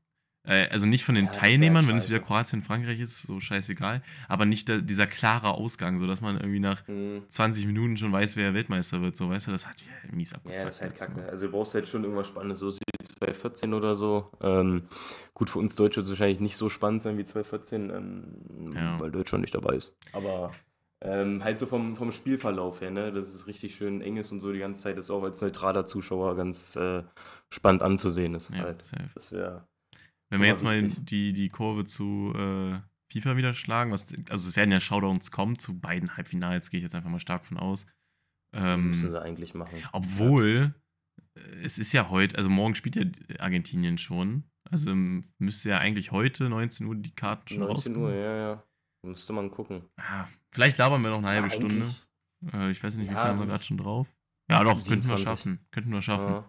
Äh, also nicht von den Ja, Teilnehmern, wenn es wieder Kroatien, Frankreich ist, so scheißegal, aber nicht der, dieser klare Ausgang, so dass man irgendwie nach mh, 20 Minuten schon weiß, wer Weltmeister wird. So, weißt du, das hat ja mies abgefuckt. ja, das ist halt jetzt so. kacke. Also du brauchst halt schon irgendwas Spannendes, so wie 2014 oder so. Ähm, gut, für uns Deutsche wird es wahrscheinlich nicht so spannend sein wie 2014, ähm, Ja. weil Deutschland nicht dabei ist. Aber ähm, halt so vom, vom Spielverlauf her, ne, dass es richtig schön eng ist und so die ganze Zeit, ist auch als neutraler Zuschauer ganz äh, spannend anzusehen ist. Ja, halt. Das wäre Wenn wir jetzt mal die, die Kurve zu äh, FIFA wieder schlagen, was, also es werden ja Shoutdowns kommen zu beiden Halbfinals, gehe ich jetzt einfach mal stark von aus. Ähm, müssen sie eigentlich machen. obwohl, äh, es ist ja heute, also morgen spielt ja Argentinien schon. Also müsste ja eigentlich heute 19 Uhr die Karten schon 19 Uhr, rauskommen. ja, ja. Müsste man gucken. Ja, vielleicht labern wir noch eine halbe Ja, Stunde. eigentlich- Äh, ich weiß nicht, wie Ja, viel haben wir du- gerade schon drauf? Ja, doch, könnten wir 27. schaffen. Könnten wir schaffen.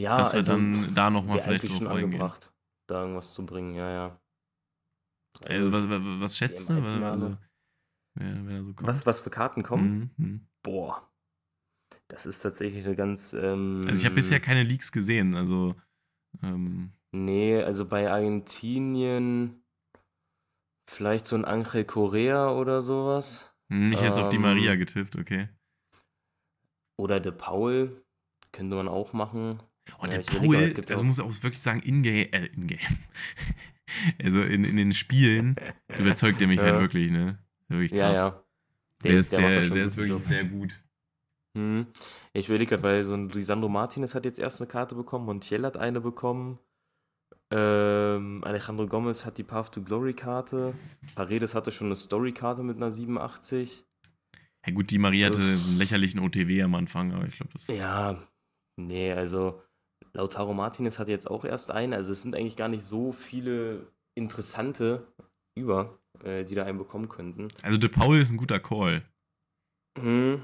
Ja, ja dass wir also, dann da nochmal vielleicht schon drauf eingehen. angebracht, da irgendwas zu bringen, ja, ja. Also, was, was, was schätzt du? Also, wer da so was, was für Karten kommen? Mhm, mhm. Boah. Das ist tatsächlich eine ganz. Ähm, Also ich habe bisher keine Leaks gesehen, also ähm, Nee, also bei Argentinien vielleicht so ein Angel Correa oder sowas. nicht jetzt auf die Ähm, Maria getippt, okay. Oder De Paul. Könnte man auch machen. Und ja, der Paul, gibt also muss ich auch wirklich sagen, in-game, äh, in-game. also in, in den Spielen überzeugt er mich halt Ja. wirklich, ne? Wirklich Ja, krass. ja. Der, ist, macht da der, der einen ist wirklich Job. sehr gut. Hm. Ich überlege gerade, weil so ein Lisandro Martinez hat jetzt erst eine Karte bekommen, Montiel hat eine bekommen. Ähm, Alejandro Gomez hat die Path to Glory Karte. Paredes hatte schon eine Story Karte mit einer 87. Ja gut, die Maria hatte Also- einen lächerlichen OTW am Anfang, aber ich glaube, das Ja, nee, also Lautaro Martinez hat jetzt auch erst einen. Also es sind eigentlich gar nicht so viele interessante über, äh, die da einen bekommen könnten. Also De Paul ist ein guter Call. Hm.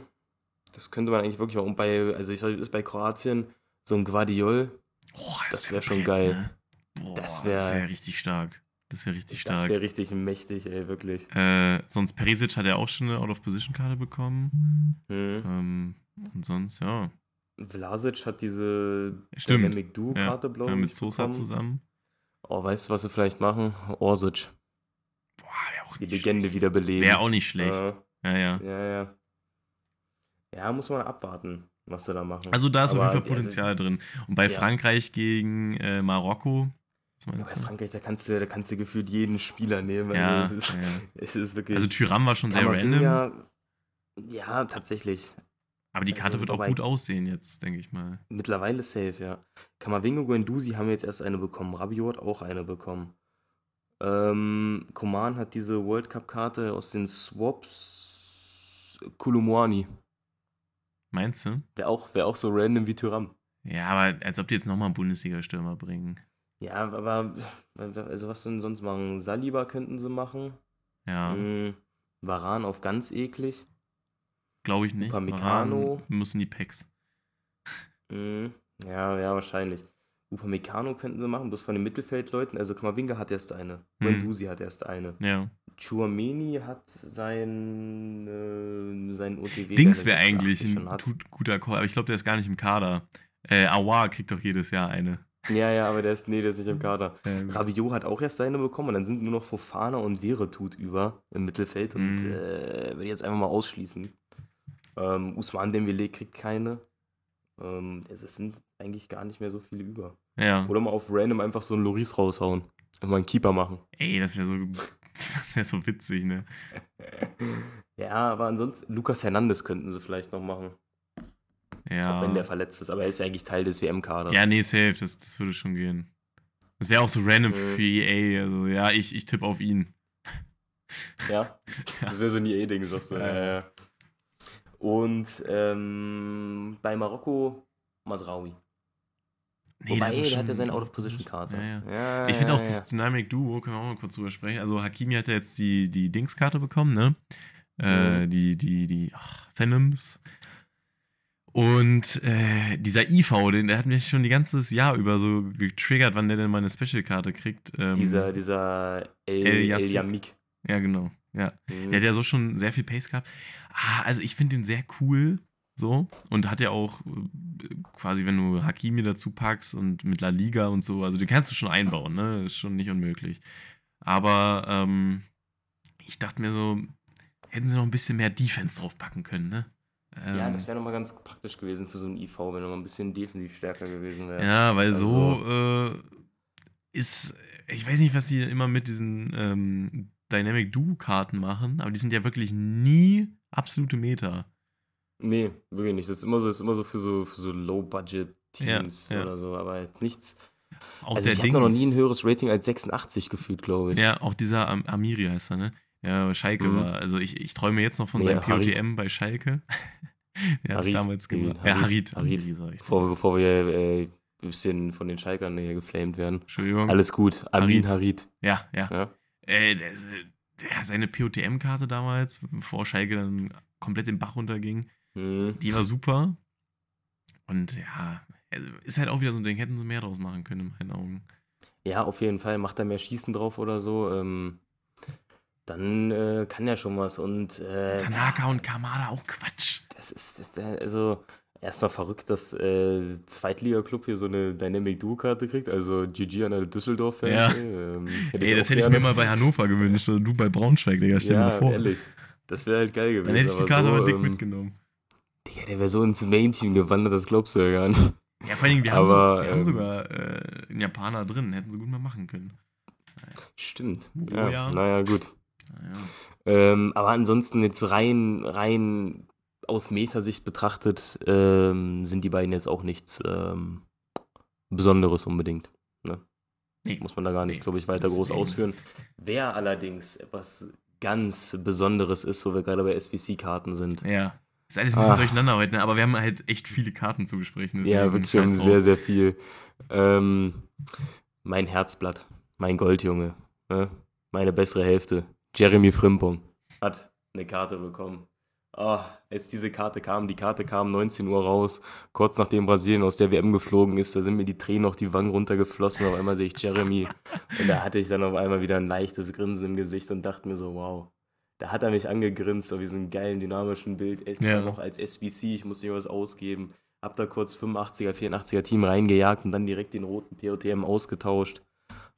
Das könnte man eigentlich wirklich mal. Und bei, also ich sage, ist bei Kroatien so ein Guardiol. Oh, Das wär wär schon geil. Ne? Boah, Das das wär- wäre richtig stark. Das wäre richtig Das stark. wäre richtig mächtig, ey, wirklich. Äh, sonst Perisic hat ja auch schon eine Out-of-Position-Karte bekommen. Hm. Ähm, und sonst, ja. Vlasic hat diese Stimmt. Dynamic Ja, Duo-Karte, glaube ja, ich. mit Sosa bekommen. zusammen. Oh, weißt du, was sie vielleicht machen? Orsic. Boah, wäre auch Die nicht Legende wieder beleben. Wäre auch nicht schlecht. Äh, Ja, ja. ja, ja. Ja, muss man abwarten, was sie da machen. Also da ist Aber auf jeden Fall die- also- Potenzial drin. Und bei Ja. Frankreich gegen äh, Marokko, Ja, bei? Frankreich, da kannst du, da kannst du gefühlt jeden Spieler nehmen. Ja, Also, es, ist, ja. es ist wirklich. Also Tyram war schon sehr random, ja, tatsächlich. Aber die Karte also wird auch gut aussehen jetzt, denke ich mal. Mittlerweile safe, ja. Kamavinga und Guendouzi haben jetzt erst eine bekommen. Rabiot hat auch eine bekommen. Ähm, Koman hat diese World Cup-Karte aus den Swaps. Kulumwani. Meinst du? Wäre auch, wär auch so random wie Tyram. Ja, aber als ob die jetzt nochmal einen Bundesliga-Stürmer bringen. Ja, aber also was denn sonst machen? Saliba könnten sie machen. Ja, Mhm. Varan auf ganz eklig. Glaube ich nicht. Upamecano. Müssen die Packs. Mhm. Ja, ja, wahrscheinlich. Upamecano könnten sie machen, bloß von den Mittelfeldleuten. Also Kamavinga hat erst eine. Mhm. Guendouzi hat erst eine. Ja. Chouameni hat sein, äh, sein OTW. Dings wäre eigentlich 80 ein tut, guter Call, aber ich glaube, der ist gar nicht im Kader. Äh, Awar kriegt doch jedes Jahr eine. Ja, ja, aber der ist, nee, der ist nicht im Kader. Äh, gut. Rabiot hat auch erst seine bekommen und dann sind nur noch Fofana und Veretut über im Mittelfeld und Mhm. äh, würde ich jetzt einfach mal ausschließen. Ähm, Usman Dembele kriegt keine. Ähm, es sind eigentlich gar nicht mehr so viele über. ja. Oder mal auf random einfach so einen Loris raushauen. Und mal einen Keeper machen. Ey, das wäre so, das wäre so witzig, ne? Ja, aber ansonsten, Lukas Hernandez könnten sie vielleicht noch machen. Ja. Auch wenn der verletzt ist, aber er ist ja eigentlich Teil des WM-Kaders. Ja, nee, safe, das, das würde schon gehen. Das wäre auch so random Mhm. für EA. Also, ja, ich, ich tippe auf ihn. Ja, das wäre so ein EA-Ding, sagst du. Ja. Ja, ja. Und ähm, bei Marokko Masraoui. Wobei, das ist hat ja seine Out-of-Position-Karte. Ja, ja. Ja, Ich finde auch das Dynamic Duo, können wir auch mal kurz drüber sprechen. Also Hakimi hat ja jetzt die, die Dings-Karte bekommen, ne? Äh, Mhm. Die, die, die ach, Venoms. Und äh, dieser IV, den, der hat mich schon die ganzes Jahr über so getriggert, wann der denn mal eine Special-Karte kriegt. Ähm, Dieser, dieser El, El El. Yamik. Ja, genau. Ja. Mhm. Der hat ja so schon sehr viel Pace gehabt. Ah, also ich finde den sehr cool. So. Und hat ja auch äh, quasi, wenn du Hakimi dazu packst und mit La Liga und so, also den kannst du schon einbauen, ne? Ist schon nicht unmöglich. Aber ähm, ich dachte mir so, hätten sie noch ein bisschen mehr Defense draufpacken können, ne? ja, Ähm, das wäre nochmal ganz praktisch gewesen für so einen IV, wenn er mal ein bisschen defensiv stärker gewesen wäre. Ja, weil Also- so äh, ist, ich weiß nicht, was sie immer mit diesen ähm, Dynamic Duo-Karten machen, aber die sind ja wirklich nie absolute Meter. Nee, wirklich nicht. Das ist immer so, ist immer so für so, für so Low-Budget-Teams Ja, ja. oder so, aber jetzt nichts. Auch also der die hatten noch nie ein höheres Rating als 86 gefühlt, glaube ich. Ja, auch dieser Am Amiri heißt er, ne? Ja, Schalke Mhm. war. Also ich, ich träume jetzt noch von Nee, seinem Harit. POTM bei Schalke. Der hat damals gemacht. Ja. Amiri, sag ich. Bevor, bevor wir äh, ein bisschen von den Schalkern hier geflamed werden. Entschuldigung. Alles gut. Amin Harit. Ja, ja. Ja. Äh, der, der, seine POTM-Karte damals, bevor Schalke dann komplett den Bach runterging, Mhm. die war super. Und ja, also ist halt auch wieder so ein Ding, hätten sie mehr draus machen können, in meinen Augen. Ja, auf jeden Fall. Macht er mehr Schießen drauf oder so. Ähm, dann äh, kann er schon was. Und äh, Tanaka und Kamada auch Quatsch. das ist, das ist also erstmal verrückt, dass äh, Zweitliga-Club hier so eine Dynamic Duo-Karte kriegt. Also GG an alle Düsseldorf-Fans. Ja. Ähm, hätte Ey, das hätte ich gerne. mir mal bei Hannover gewünscht oder du bei Braunschweig, Digga, stell ja, dir vor. ehrlich. Das wäre halt geil gewesen. Dann hätte ich die aber Karte so, aber dick ähm, mitgenommen. Digga, der wäre so ins Main-Team gewandert, das glaubst du ja gar nicht. Ja, vor allen Dingen, wir aber, haben, wir haben ähm, sogar äh, einen Japaner drin, hätten sie gut mal machen können. Stimmt. Oh, ja, ja. Naja, gut. Naja. Ähm, aber ansonsten jetzt rein, rein aus Metasicht betrachtet, ähm, sind die beiden jetzt auch nichts ähm, Besonderes unbedingt. Ne? Nee. Muss man da gar nicht, Nee. glaube ich, weiter groß Deswegen. ausführen. Wer allerdings etwas ganz Besonderes ist, wo wir gerade bei SVC-Karten sind. Ja. Ist alles ein bisschen Ah. durcheinander heute, ne? aber wir haben halt echt viele Karten zu besprechen. Ja, wirklich schon scheiß drauf. sehr, sehr viel. Ähm, mein Herzblatt, mein Goldjunge, ne? meine bessere Hälfte, Jeremy Frimpong, hat eine Karte bekommen. Oh, als diese Karte kam, die Karte kam 19 Uhr raus, kurz nachdem Brasilien aus der WM geflogen ist, da sind mir die Tränen auf die Wangen runtergeflossen. Auf einmal sehe ich Jeremy und da hatte ich dann auf einmal wieder ein leichtes Grinsen im Gesicht und dachte mir so, wow. Da hat er mich angegrinst auf diesem geilen, dynamischen Bild. Ich Ja. noch als SBC, ich muss hier was ausgeben. Hab da kurz 85er, 84er Team reingejagt und dann direkt den roten POTM ausgetauscht.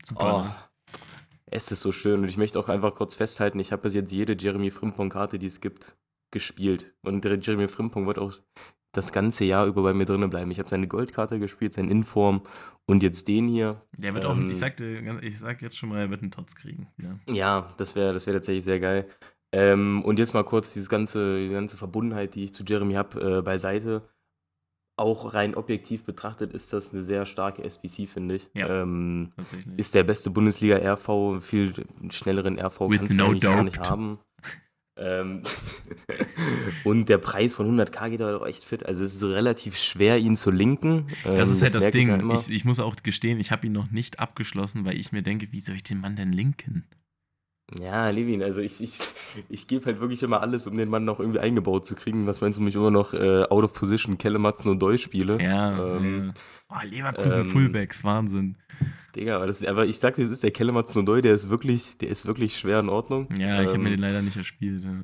Super. Oh, es ist so schön und ich möchte auch einfach kurz festhalten, ich habe bis jetzt jede Jeremy Frimpong-Karte, die es gibt, gespielt. Und Jeremy Frimpong wird auch das ganze Jahr über bei mir drinnen bleiben. Ich habe seine Goldkarte gespielt, sein Inform und jetzt den hier. Der wird auch, Ähm, ich sagte, ich sag jetzt schon mal, er wird einen Tots kriegen. Ja. Ja, das wäre das wär tatsächlich sehr geil. Ähm, und jetzt mal kurz dieses ganze, die ganze Verbundenheit, die ich zu Jeremy habe, äh, beiseite. Auch rein objektiv betrachtet ist das eine sehr starke SBC, finde ich. Ja. Ähm, ist der beste Bundesliga-RV, viel schnelleren RV With kannst no du gar nicht haben. Ähm, und der Preis von 100k geht aber auch echt fit. Also es ist relativ schwer, ihn zu linken. das Ähm, ist halt das ich ja Ding. immer. Ich, ich muss auch gestehen, ich habe ihn noch nicht abgeschlossen, weil ich mir denke, wie soll ich den Mann denn linken? Ja, Levin, also ich, ich, ich gebe halt wirklich immer alles, um den Mann noch irgendwie eingebaut zu kriegen. Was meinst du, mich immer noch äh, out of position Kellematzen und Doi spiele? Ja. Ähm, ja. Oh, Leverkusen ähm, Fullbacks, Wahnsinn. Digga, aber das ist einfach, ich sagte, das ist der Kellematzen und Doi, der ist wirklich, der ist wirklich schwer in Ordnung. Ja, ich habe Ähm, mir den leider nicht erspielt. Ja.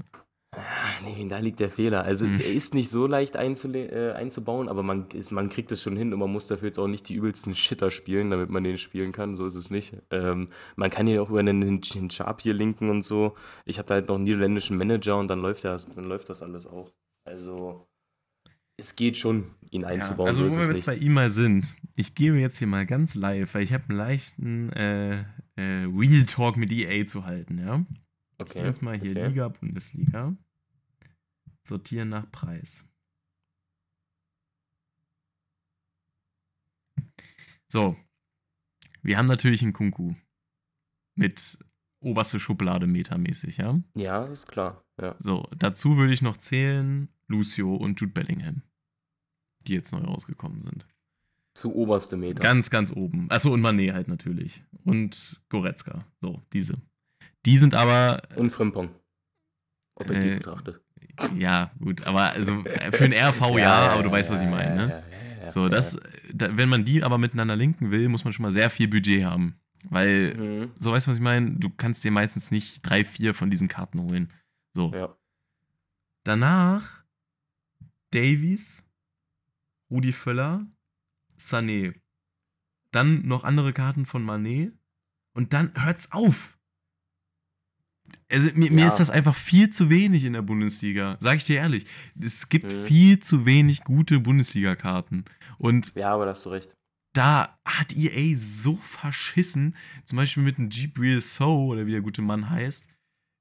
Ah, Levin, da liegt der Fehler. Also Hm. der ist nicht so leicht äh, einzubauen, aber man, ist, man kriegt es schon hin und man muss dafür jetzt auch nicht die übelsten Shitter spielen, damit man den spielen kann. So ist es nicht. Ähm, man kann ihn auch über einen Hinsharp hier linken und so. Ich habe da halt noch einen niederländischen Manager und dann läuft das, dann läuft das alles auch. Also es geht schon, ihn Ja, einzubauen. also, so wo wir jetzt nicht. bei ihm mal sind, ich gebe jetzt hier mal ganz live, weil ich habe einen leichten äh, äh, Real Talk mit EA zu halten, ja? Ich Okay, gehe jetzt mal hier okay. Liga, Bundesliga. Sortieren nach Preis. So. Wir haben natürlich einen Kunku. Mit oberste Schublade metermäßig, ja? Ja, ist klar. Ja. So, dazu würde ich noch zählen Lucio und Jude Bellingham. Die jetzt neu rausgekommen sind. Zu oberste Meter. Ganz, ganz oben. Achso, und Manet halt natürlich. Und Goretzka. So, diese. Die sind aber, und Frimpong. Objektiv Äh, betrachtet. ja, gut, aber also äh, für ein RV ja, aber du weißt, was ich meine, ne? Ja, ja, ja, So, ja. das, da, wenn man die aber miteinander linken will, muss man schon mal sehr viel Budget haben. Weil, Mhm. so weißt du, was ich meine? Du kannst dir meistens nicht drei, vier von diesen Karten holen. So. Ja. Danach Davies, Rudi Völler, Sané. Dann noch andere Karten von Manet. Und dann hört's auf. Also mir, mir Ja. ist das einfach viel zu wenig in der Bundesliga. Sag ich dir ehrlich. Es gibt Mhm. viel zu wenig gute Bundesliga-Karten. Und ja, aber da hast du recht. Da hat EA so verschissen, zum Beispiel mit dem Jeep Real So oder wie der gute Mann heißt.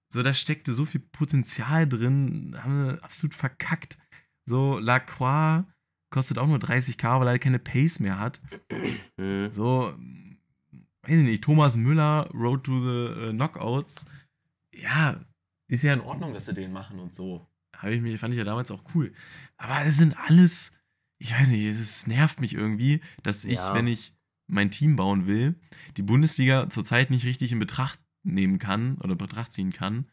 So, da steckte so viel Potenzial drin, haben wir absolut verkackt. So, Lacroix kostet auch nur 30k, weil er keine Pace mehr hat. Mhm. So, weiß ich nicht, Thomas Müller, Road to the äh, Knockouts. Ja, ist ja in Ordnung, dass sie den machen und so. Ich mir, fand ich ja damals auch cool. Aber es sind alles, ich weiß nicht, es nervt mich irgendwie, dass ich, Ja. wenn ich mein Team bauen will, die Bundesliga zurzeit nicht richtig in Betracht nehmen kann oder Betracht ziehen kann,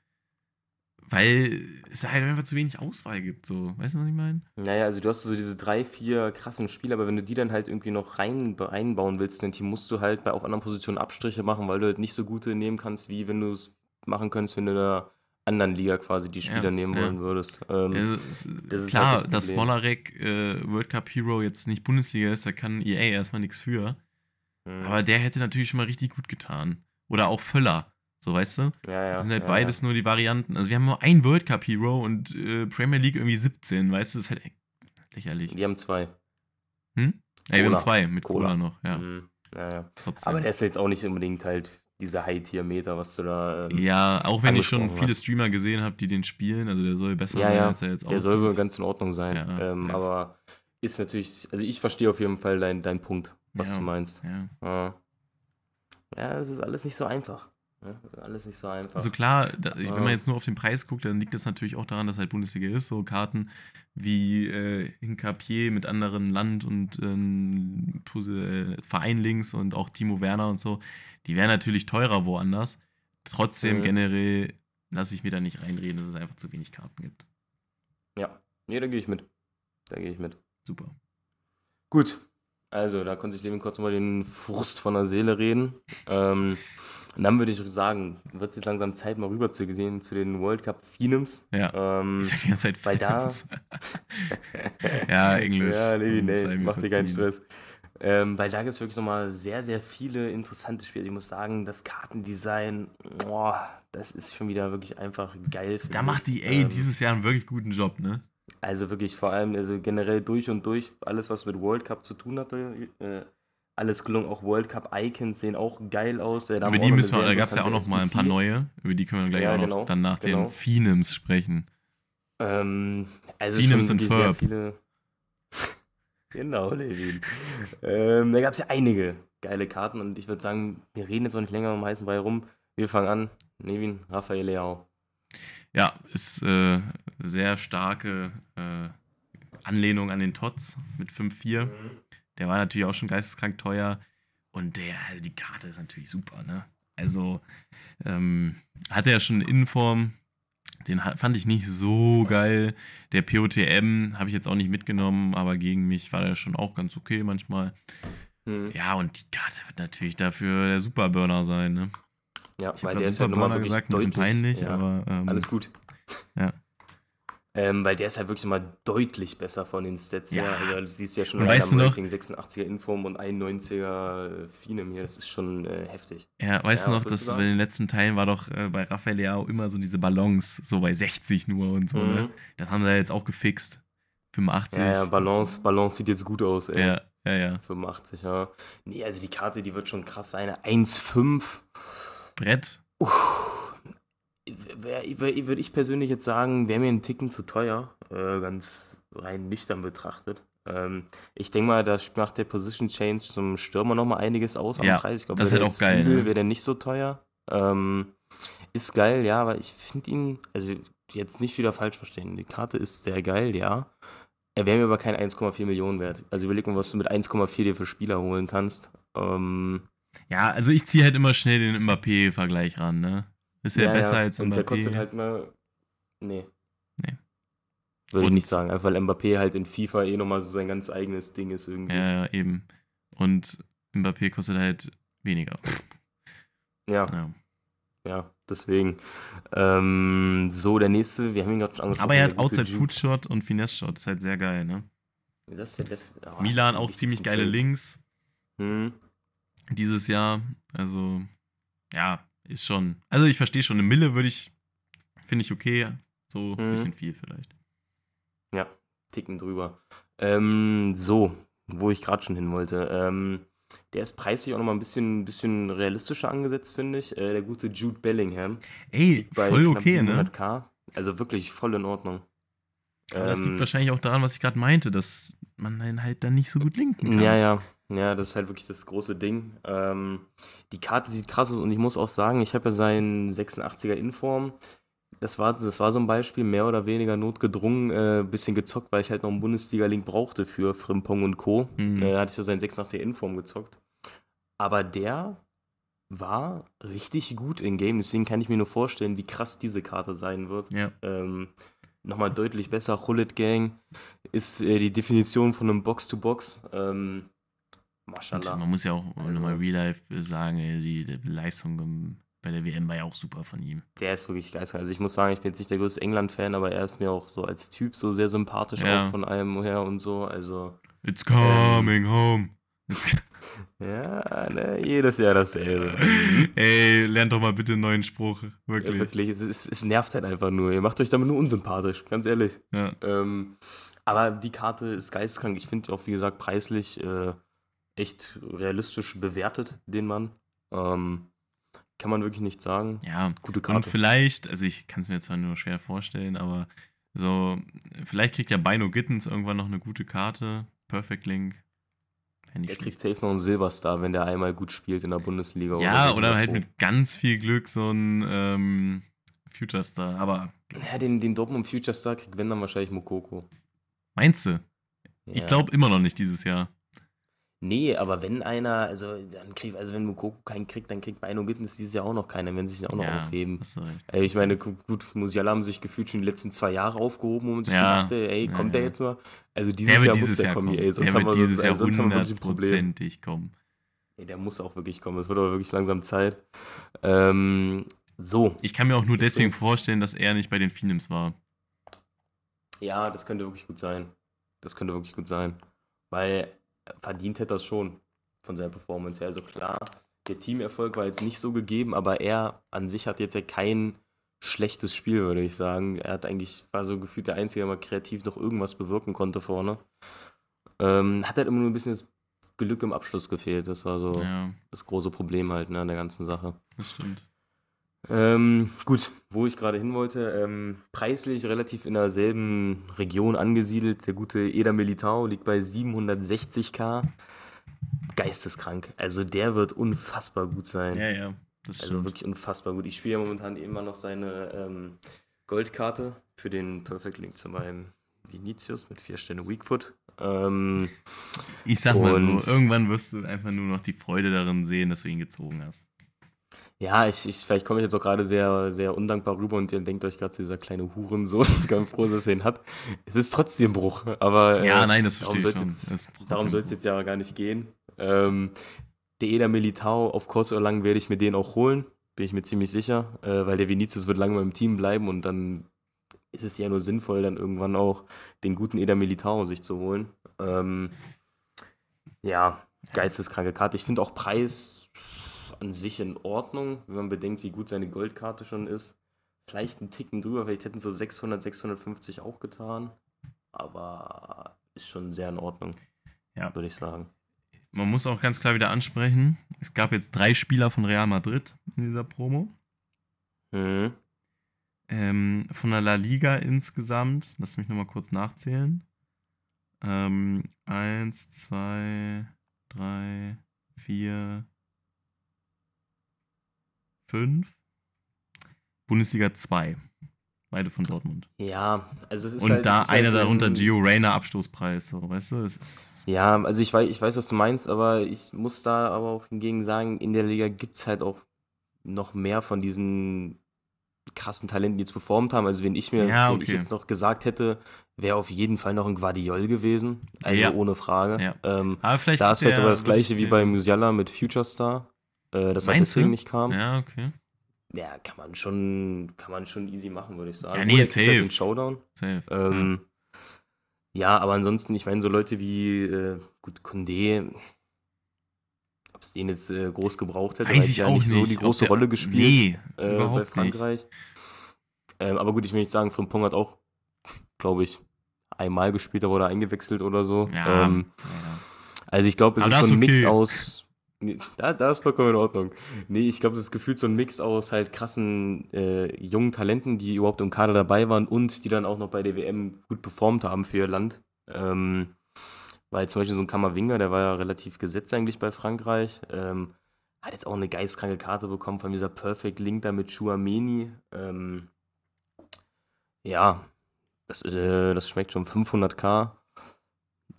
weil es halt einfach zu wenig Auswahl gibt. So, weißt du, was ich meine? Naja, also du hast so diese drei, vier krassen Spiele, aber wenn du die dann halt irgendwie noch rein, reinbauen willst dein Team, musst du halt bei auf anderen Positionen Abstriche machen, weil du halt nicht so gute nehmen kannst, wie wenn du es machen könntest, wenn du einer anderen Liga quasi die Spieler Ja, nehmen ja. wollen würdest. Ähm, Also, es, das klar, halt das dass. Smolarek äh, World Cup Hero jetzt nicht Bundesliga ist, da kann EA erstmal nichts für. mhm. Aber der hätte natürlich schon mal richtig gut getan. Oder auch Völler. So, weißt du? ja, ja, Das sind halt ja, beides nur die Varianten. Also wir haben nur einen World Cup Hero und äh, Premier League irgendwie 17, weißt du? Das ist halt lächerlich. Ja. Die haben zwei. Hm? Ey, wir haben zwei mit Cola, Cola. noch, ja. Mhm. ja, ja. Aber der ist jetzt auch nicht unbedingt halt dieser High-Tier-Meter, was du da. ähm, ja, auch wenn ich schon angesprochen viele hast. Streamer gesehen habe, die den spielen, also der soll besser Ja, sein, ja, als er jetzt Der soll wohl aussieht. ganz in Ordnung sein. Ja, ähm. Aber ist natürlich, also ich verstehe auf jeden Fall deinen dein Punkt, was du meinst. Ja. Ja. es ist alles nicht so einfach. Ja, alles nicht so einfach. Also klar, da, ich, wenn man jetzt nur auf den Preis guckt, dann liegt das natürlich auch daran, dass halt Bundesliga ist. So Karten wie äh, Hinkapier mit anderen Land und ähm, äh, Verein links und auch Timo Werner und so, die wären natürlich teurer woanders. Trotzdem Mhm. generell lasse ich mir da nicht reinreden, dass es einfach zu wenig Karten gibt. ja, nee, da gehe ich mit. Da gehe ich mit. Super. Gut, also da konnte ich Levin kurz mal den Frust von der Seele reden. Ähm, und dann würde ich sagen, wird es jetzt langsam Zeit, mal rüber zu gehen zu den World Cup Phenoms. Ja. Ähm, Ich sag die ganze Zeit weil da- Fans. ja, Englisch. Ja, sei nee, mach dir keinen. Stress. Ähm, weil da gibt es wirklich nochmal sehr, sehr viele interessante Spiele. Ich muss sagen, das Kartendesign, boah, das ist schon wieder wirklich einfach geil. Da macht die ich. A Ähm, dieses Jahr einen wirklich guten Job, ne? Also wirklich vor allem, also generell durch und durch, alles was mit World Cup zu tun hatte, äh, alles gelungen. Auch World Cup Icons sehen auch geil aus. Äh, Über die müssen wir, da gab es ja auch noch mal ein paar neue, über die können wir gleich Ja, auch noch genau, dann nach genau. den Phenems sprechen. Ähm, also Philips schon und sehr viele. genau, Levin. ähm, da gab es ja einige geile Karten und ich würde sagen, wir reden jetzt auch nicht länger um heißen Brei rum. Wir fangen an. Levin, Raphael Leao. Ja, ist äh, sehr starke äh, Anlehnung an den Tots mit 5-4. Der war natürlich auch schon geisteskrank teuer. Und der, also die Karte ist natürlich super, ne? Also, ähm, hatte er schon Innenform. Den fand ich nicht so geil. Der POTM habe ich jetzt auch nicht mitgenommen, aber gegen mich war der schon auch ganz okay manchmal. Mhm. Ja, und die Karte wird natürlich dafür der Superburner sein, ne? Ja, Ich weil der ist halt nochmal wirklich gesagt, ein bisschen deutlich. peinlich, ja, aber ähm, alles gut. Ja. Ähm, weil der ist halt wirklich mal deutlich besser von den Stats Ja. her. Also, du siehst ja schon weißt du noch- Ranking 86er Inform und 91er Finem hier. Das ist schon äh, heftig. Ja, weißt Ja, du noch, dass bei den letzten Teilen war doch äh, bei Raphael Leao immer so diese Ballons, so bei 60 nur und so, ne? Mhm. Das haben sie ja jetzt auch gefixt. 85. Ja, ja, Balance, Balance sieht jetzt gut aus, ey. ja, ja, ja. 85, ja. Nee, also die Karte, die wird schon krass sein. 1,5. Brett. Würde ich persönlich jetzt sagen, wäre mir ein Ticken zu teuer. Äh, ganz rein nüchtern betrachtet. Ähm, ich denke mal, da macht der Position Change zum Stürmer nochmal einiges aus am Ja, Preis. Ich glaube, das ist halt auch geil, ne? Wäre der nicht so teuer. Ähm, ist geil, ja, aber ich finde ihn, also jetzt nicht wieder falsch verstehen. Die Karte ist sehr geil, ja. Er wäre mir aber kein 1,4 Millionen wert. Also überleg mal, was du mit 1,4 dir für Spieler holen kannst. Ähm, Ja, also ich ziehe halt immer schnell den Mbappé-Vergleich ran, ne? Ist ja, besser als Und der Mbappé. kostet halt mal. Nee. Nee. Würde ich Und- nicht sagen. Einfach weil Mbappé halt in FIFA eh nochmal so sein ganz eigenes Ding ist irgendwie. ja, ja, eben. Und Mbappé kostet halt weniger. Ja, Ja. ja, deswegen. Ähm, so, der nächste, wir haben ihn gerade schon angesprochen. Aber er hat Outside. Foot Shot und Finesse Shot. Ist halt sehr geil, ne? Das ist letzte. oh, Milan das auch sind die ziemlich geile. Links Hm. dieses Jahr. Also, ja, ist schon. Also, ich verstehe schon. Eine Mille würde ich, finde ich okay. So ein Mhm. bisschen viel vielleicht. Ja, ticken drüber. Ähm, so, wo ich gerade schon hin wollte. Ähm, der ist preislich auch nochmal ein bisschen, bisschen realistischer angesetzt, finde ich. Äh, der gute Jude Bellingham. Ey, bei voll okay, ne? 700k. Also wirklich voll in Ordnung. Aber das liegt Ähm, wahrscheinlich auch daran, was ich gerade meinte, dass man den halt dann nicht so gut linken kann. Ja, ja. Ja, das ist halt wirklich das große Ding. Ähm, die Karte sieht krass aus und ich muss auch sagen, ich habe ja seinen 86er Inform. Das war, das war so ein Beispiel, mehr oder weniger notgedrungen, äh, bisschen gezockt, weil ich halt noch einen Bundesliga-Link brauchte für Frimpong und Co. Mhm. Äh, hatte ich ja seinen 86er Inform gezockt. Aber der war richtig gut in Game, deswegen kann ich mir nur vorstellen, wie krass diese Karte sein wird. Ja. Ähm, Nochmal deutlich besser. Hullet Gang ist äh, die Definition von einem Box-to-Box. Ähm, Und Maschallah. man muss ja auch Also- nochmal Real Life sagen, die, die Leistung bei der WM war ja auch super von ihm. Der ist wirklich geistig. Also ich muss sagen, ich bin jetzt nicht der größte England-Fan, aber er ist mir auch so als Typ so sehr sympathisch Ja. auch von allem her und so. Also It's coming home. It's ja, ne, jedes Jahr dasselbe. ey, lernt doch mal bitte einen neuen Spruch. Ja, Wirklich. wirklich, es, es, es nervt halt einfach nur. Ihr macht euch damit nur unsympathisch, ganz ehrlich. Ja. Ähm, aber die Karte ist geisteskrank. Ich finde auch, wie gesagt, preislich äh, echt realistisch bewertet, den Mann. Ähm, kann man wirklich nicht sagen. ja, Gute und Karte. vielleicht, also ich kann es mir zwar nur schwer vorstellen, aber so, vielleicht kriegt ja Bino Gittens irgendwann noch eine gute Karte. Perfect Link. Der schlecht. kriegt safe noch einen Silberstar, wenn der einmal gut spielt in der Bundesliga. Ja, so. oder halt mit ganz viel Glück so ein ähm, Future Star. Aber Ja, den, den Dortmund Future Star kriegt wenn dann wahrscheinlich Mokoko. meinst du? Ich Ja. glaube immer noch nicht dieses Jahr. Nee, aber wenn einer, also dann kriegt, also wenn Mokoko keinen kriegt, dann kriegt Beino Gittens dieses Jahr auch noch keinen, wenn sie sich auch noch ja, aufheben. Ey, ich meine, gu- gut, Musiala haben sich gefühlt schon die letzten zwei Jahre aufgehoben, wo man sich Ja. dachte, ey, kommt ja. der jetzt mal? Also dieses Jahr dieses muss der Jahr kommen, ey, sonst haben wir, dieses sonst, Jahr sonst haben wir wirklich ein Problem. hundertprozentig kommen. Ey, der muss auch wirklich kommen, es wird aber wirklich langsam Zeit. Ähm, so, Ich kann mir auch nur Jetzt deswegen vorstellen, dass er nicht bei den Philims war. ja, das könnte wirklich gut sein. Das könnte wirklich gut sein. Weil verdient hätte das schon von seiner Performance her. Also klar, der Teamerfolg war jetzt nicht so gegeben, aber er an sich hat jetzt ja keinen schlechtes Spiel, würde ich sagen. Er hat eigentlich, war so gefühlt der Einzige, der mal kreativ noch irgendwas bewirken konnte vorne. Ähm, hat halt immer nur ein bisschen das Glück im Abschluss gefehlt. Das war so Ja, das große Problem halt ne, an der ganzen Sache. das stimmt. Ähm, gut, wo ich gerade hin wollte, ähm, preislich relativ in derselben Region angesiedelt. Der gute Eder Militao liegt bei 760k. Geisteskrank. Also der wird unfassbar gut sein. Ja, ja, das Also stimmt. wirklich unfassbar gut. Ich spiele ja momentan immer noch seine ähm, Goldkarte für den Perfect Link zu meinem Vinicius mit vier Sterne Weakfoot. Ähm, Ich sag mal so, irgendwann wirst du einfach nur noch die Freude darin sehen, dass du ihn gezogen hast. Ja, ich, ich, vielleicht komme ich jetzt auch gerade sehr, sehr undankbar rüber und ihr denkt euch gerade zu dieser kleine Hurensohn, ganz froh, dass er ihn hat. Es ist trotzdem Bruch, aber äh, ja, nein, das darum verstehe ich schon. Jetzt, darum soll es jetzt ja gar nicht gehen. Ähm, der Eder Militao, auf kurz oder lang werde ich mir den auch holen, bin ich mir ziemlich sicher, äh, weil der Vinicius wird lange im Team bleiben und dann ist es ja nur sinnvoll, dann irgendwann auch den guten Eder Militao sich zu holen. Ähm, ja, geisteskranke Karte. Ich finde auch Preis an sich in Ordnung, wenn man bedenkt, wie gut seine Goldkarte schon ist. Vielleicht einen Ticken drüber, vielleicht hätten so 600, 650 auch getan. Aber ist schon sehr in Ordnung, Ja. würde ich sagen. Man muss auch ganz klar wieder ansprechen, es gab jetzt drei Spieler von Real Madrid in dieser Promo. Mhm. Ähm, von der La Liga insgesamt, lass mich nochmal kurz nachzählen. Ähm, eins, zwei, drei, vier, fünf. Bundesliga 2. Beide von Dortmund. Ja, also es ist Und halt, da ist halt einer darunter ein- Gio Reyna Abstoßpreis, so, weißt du? Ja, also ich weiß, ich weiß, was du meinst, aber ich muss da aber auch hingegen sagen, in der Liga gibt es halt auch noch mehr von diesen krassen Talenten, die jetzt performt haben. Also wenn ich mir Ja, wenn ich okay. jetzt noch gesagt hätte, wäre auf jeden Fall noch ein Guardiol gewesen. Also Ja. ohne Frage. Ja. Ähm, aber vielleicht da ist vielleicht der aber das gleiche wie bei Musiala mit Future Star, äh, dass er Meinst deswegen du? nicht kam. Ja. Ja, okay. kann man schon, kann man schon easy machen, würde ich sagen. Ja, nee, er safe. Den Showdown. Safe. Ähm, ja. aber ansonsten, ich meine, so Leute wie, äh, gut, Condé, ob es den jetzt äh, groß gebraucht hätte, Weiß ich ja auch nicht so die große Rolle gespielt Nee, äh, bei. Frankreich. Ähm, aber gut, ich will nicht sagen, Frimpong hat auch, glaube ich, einmal gespielt, da wurde er eingewechselt oder so. Ja, Ähm, ja. also ich glaube, es Aber ist so ein ist Mix okay. aus. Nee, Da, da ist vollkommen in Ordnung. Nee, ich glaube, es ist gefühlt so ein Mix aus halt krassen äh, jungen Talenten, die überhaupt im Kader dabei waren und die dann auch noch bei der WM gut performt haben für ihr Land. Ähm, weil zum Beispiel so ein Kammerwinger, der war ja relativ gesetzt eigentlich bei Frankreich. Ähm, hat jetzt auch eine geistkranke Karte bekommen von dieser Perfect Link da mit Chouameni. Ähm, ja, das, äh, das schmeckt schon 500k.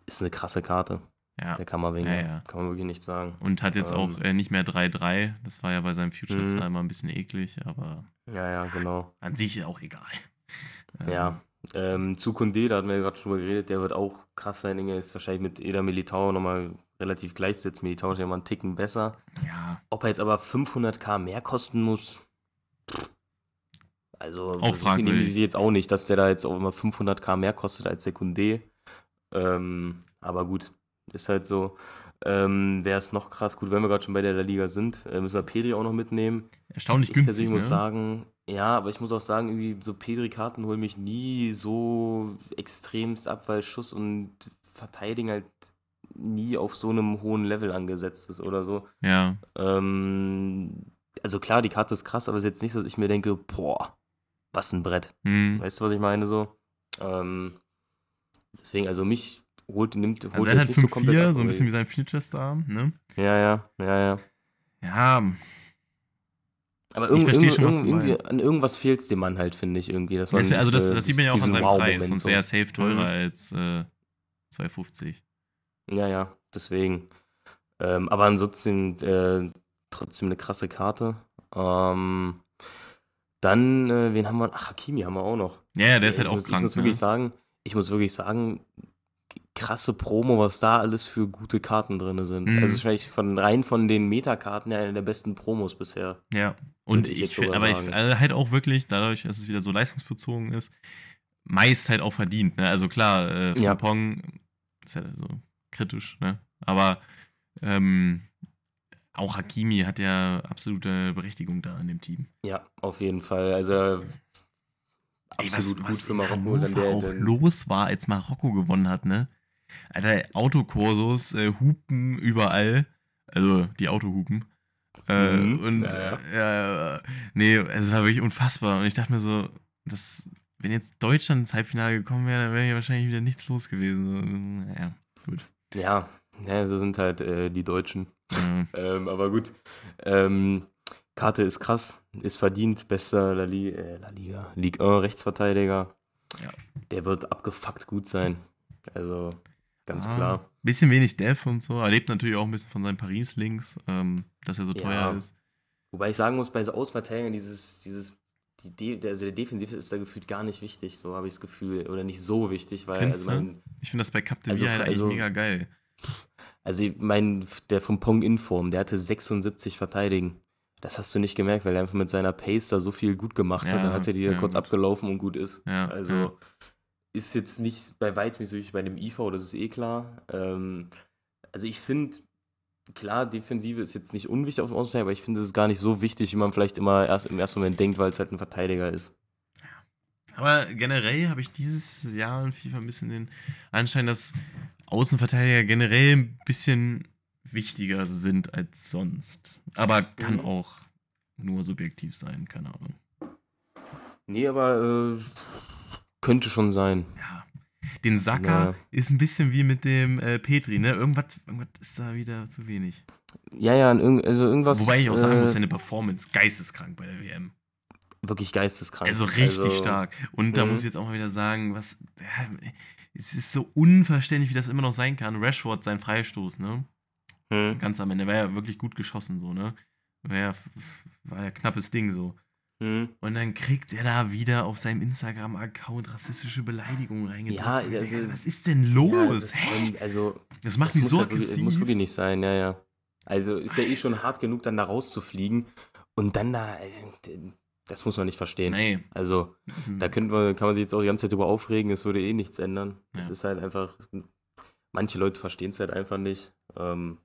Ist eine krasse Karte, ja. der Kammerwinger. Ja, ja. Kann man wirklich nicht sagen. Und hat jetzt Ähm. auch äh, nicht mehr 3-3. Das war ja bei seinem Future Mhm. Star immer ein bisschen eklig, aber Ja, ja, genau. an sich auch egal. Ja. Ähm, zu Kunde, da hatten wir ja gerade schon drüber geredet, der wird auch krass sein. Inge ist wahrscheinlich mit Eder Militao nochmal relativ gleichgesetzt. Militao ist ja mal einen Ticken besser. Ja, Ob er jetzt aber 500k mehr kosten muss, also Auch so viel nehmen die fragwürdig. sie jetzt auch nicht, dass der da jetzt auch immer 500k mehr kostet als der Kunde. Ähm, aber gut, ist halt so. Ähm, Wer ist noch krass? Gut, wenn wir gerade schon bei der La Liga sind, äh, müssen wir Pedri auch noch mitnehmen. erstaunlich Ich günstig. persönlich muss Ne? sagen, ja, aber ich muss auch sagen, irgendwie so Pedri-Karten holen mich nie so extremst ab, weil Schuss und Verteidigen halt nie auf so einem hohen Level angesetzt ist oder so. Ja, Ähm, also klar, die Karte ist krass, aber es ist jetzt nicht so, dass ich mir denke, boah, was ein Brett. hm. Weißt du, was ich meine so? Ähm, deswegen, also mich holt, nimmt, holt Also er hat halt nicht so komplett 5-4, ab, so ein bisschen wie sein Future Star, ne? Ja, ja, ja, ja. Ja, Aber Ich irgend, versteh irgend, schon, was du irgendwie, meinst. an irgendwas fehlt es dem Mann halt, finde ich, irgendwie. Das wär, also das, das sieht man ja auch an seinem Wow-Moment Preis, sonst so. wäre er safe teurer Mhm. als äh, 2,50. Ja, ja, deswegen. Ähm, aber ansonsten äh, trotzdem eine krasse Karte. Ähm, dann, äh, wen haben wir? Ach, Hakimi haben wir auch noch. Ja, ja, der ist ich halt auch muss, krank. Ich muss ne? wirklich sagen, ich muss wirklich sagen, krasse Promo, was da alles für gute Karten drin sind. Mhm. Also wahrscheinlich von rein von den Metakarten ja eine der besten Promos bisher. Ja, und ich ich, aber ich also halt auch wirklich, dadurch, dass es wieder so leistungsbezogen ist, meist halt auch verdient. Ne? Also klar, äh, Ja. Pong ist ja so kritisch, ne? aber ähm, auch Hakimi hat ja absolute Berechtigung da in dem Team. Ja, auf jeden Fall. Also Ey, was, absolut was gut für in Marokko. Dann der, auch los war, als Marokko gewonnen hat, ne? Alter, Autokursus, äh, Hupen überall. Also die Autohupen. Äh, Mhm, und ja, äh, nee, es war wirklich unfassbar. Und ich dachte mir so, das, wenn jetzt Deutschland ins Halbfinale gekommen wäre, dann wäre hier wahrscheinlich wieder nichts los gewesen. So, naja, gut. ja, ja, so sind halt äh, die Deutschen. Ja. Ähm, aber gut. Ähm, Karte ist krass, ist verdient, bester La, Li äh, La Liga, Ligue 1 Rechtsverteidiger. Ja. Der wird abgefuckt gut sein. Also ganz Ah, klar. Bisschen wenig Dev und so. Er lebt natürlich auch ein bisschen von seinen Paris-Links, ähm, dass er so Ja. teuer ist. Wobei ich sagen muss, bei so Außenverteidigern, dieses, dieses, die De der, also der Defensiv ist da gefühlt gar nicht wichtig, so habe ich das Gefühl. Oder nicht so wichtig, weil Findest also mein, Ich finde das bei Cap de Also halt eigentlich also- mega geil. also mein, der vom Pong Inform, der hatte 76 Verteidigen. Das hast du nicht gemerkt, weil er einfach mit seiner Pace da so viel gut gemacht hat. Ja, Dann hat er die ja, kurz gut. abgelaufen und gut ist. Ja, Also ja. Ist jetzt nicht bei weitem so wie bei dem IV, das ist eh klar. Ähm, also ich finde, klar, Defensive ist jetzt nicht unwichtig auf dem Außenverteidiger, aber ich finde, es ist gar nicht so wichtig, wie man vielleicht immer erst im ersten Moment denkt, weil es halt ein Verteidiger ist. Aber generell habe ich dieses Jahr in FIFA ein bisschen den Anschein, dass Außenverteidiger generell ein bisschen wichtiger sind als sonst. Aber kann Mhm. auch nur subjektiv sein, keine Ahnung. Nee, aber äh, könnte schon sein. Ja. Den Saka Ja. ist ein bisschen wie mit dem äh, Petri, ne? Irgendwas, irgendwas ist da wieder zu wenig. Ja, ja, also irgendwas. Wobei ich auch sagen muss, äh, seine Performance geisteskrank bei der WM. wirklich geisteskrank. Also richtig Also, stark. Und da Mhm. muss ich jetzt auch mal wieder sagen, was. Ja, es ist so unverständlich, wie das immer noch sein kann. Rashford, sein Freistoß, ne? Hm. Ganz am Ende. War ja wirklich gut geschossen, so, ne? War ja, war ja knappes Ding, so. Hm. Und dann kriegt er da wieder auf seinem Instagram-Account rassistische Beleidigungen reingedrückt. Ja, Digga, also- was ist denn Ja, los? das, Hä? also, Das macht das mich muss, so wirklich, aggressiv. muss wirklich nicht sein, ja, ja. Also ist ja eh schon hart genug, dann da rauszufliegen und dann da, äh, das muss man nicht verstehen. Nee. Also, da könnte man, kann man sich jetzt auch die ganze Zeit drüber aufregen, es würde eh nichts ändern. Es Ja. ist halt einfach, manche Leute verstehen es halt einfach nicht. Ähm,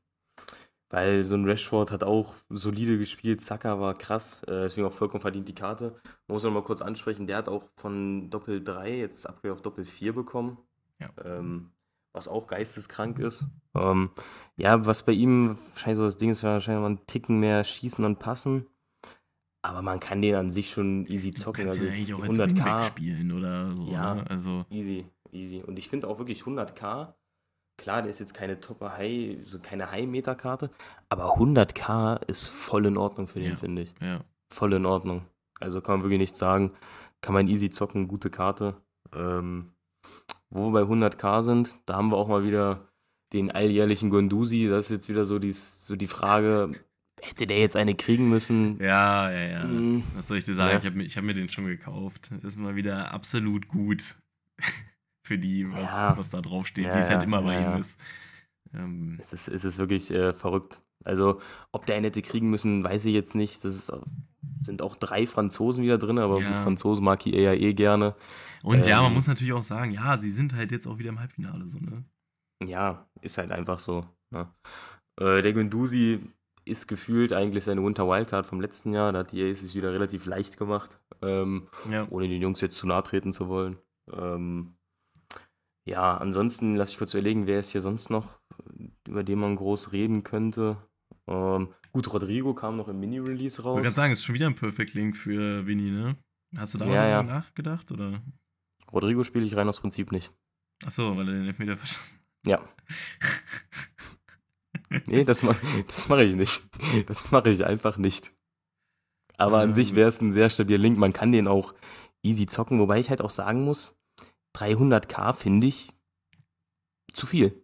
weil so ein Rashford hat auch solide gespielt, Saka war krass, äh, deswegen auch vollkommen verdient die Karte. Man muss noch mal kurz ansprechen, der hat auch von Doppel 3 jetzt Upgrade auf Doppel 4 bekommen. Ja. Ähm, was auch geisteskrank ist. Ähm, ja, was bei ihm wahrscheinlich so das Ding ist, wahrscheinlich mal einen Ticken mehr schießen und passen. Aber man kann den an sich schon easy Du zocken. kannst Also eigentlich auch als 100k. Wingback spielen oder so. Ja. Ne? Also, Easy, easy. Und ich finde auch wirklich 100k, klar, der ist jetzt keine Topper High, so keine High-Meter-Karte, aber 100k ist voll in Ordnung für den, Ja. finde ich. ja. Voll in Ordnung. Also kann man wirklich nichts sagen. Kann man easy zocken, gute Karte. Ähm, wo wir bei 100k sind, da haben wir auch mal wieder den alljährlichen Gondusi. Das ist jetzt wieder so die, so die Frage, hätte der jetzt eine kriegen müssen? Ja, ja, ja. Mm, Was soll ich dir sagen? Ja. Ich habe hab mir den schon gekauft. Ist mal wieder absolut gut für die, was, Ja. was da draufsteht, Ja, wie es halt ja, immer bei ja, ihm ja. ist. Ähm, Es ist, es ist wirklich äh, verrückt. Also, ob der einen hätte kriegen müssen, weiß ich jetzt nicht. Das ist, sind auch drei Franzosen wieder drin, aber Ja. Franzosen mag ich eher eh gerne. und ja, man Ähm, muss natürlich auch sagen, ja, sie sind halt jetzt auch wieder im Halbfinale so, ne? Ja, ist halt einfach so. Ne? Äh, der Gunduzi ist gefühlt eigentlich seine Winter Wildcard vom letzten Jahr. Da hat die Ace sich wieder relativ leicht gemacht, ähm, Ja. ohne den Jungs jetzt zu nahe treten zu wollen. Ähm, ja, ansonsten lasse ich kurz überlegen, wer ist hier sonst noch, über den man groß reden könnte. Ähm, gut, Rodrigo kam noch im Mini-Release Ich raus. wollte gerade sagen, ist schon wieder ein Perfect Link für Winnie, ne? Hast du da Ja, ja. nachgedacht? Oder? Rodrigo spiele ich rein aus Prinzip nicht. Achso, weil er den Elfmeter verschossen Ja. Nee, das mache das mach ich nicht. Das mache ich einfach nicht. Aber an Ja, sich gut. wäre es ein sehr stabiler Link. Man kann den auch easy zocken, wobei ich halt auch sagen muss, 300k finde ich zu viel.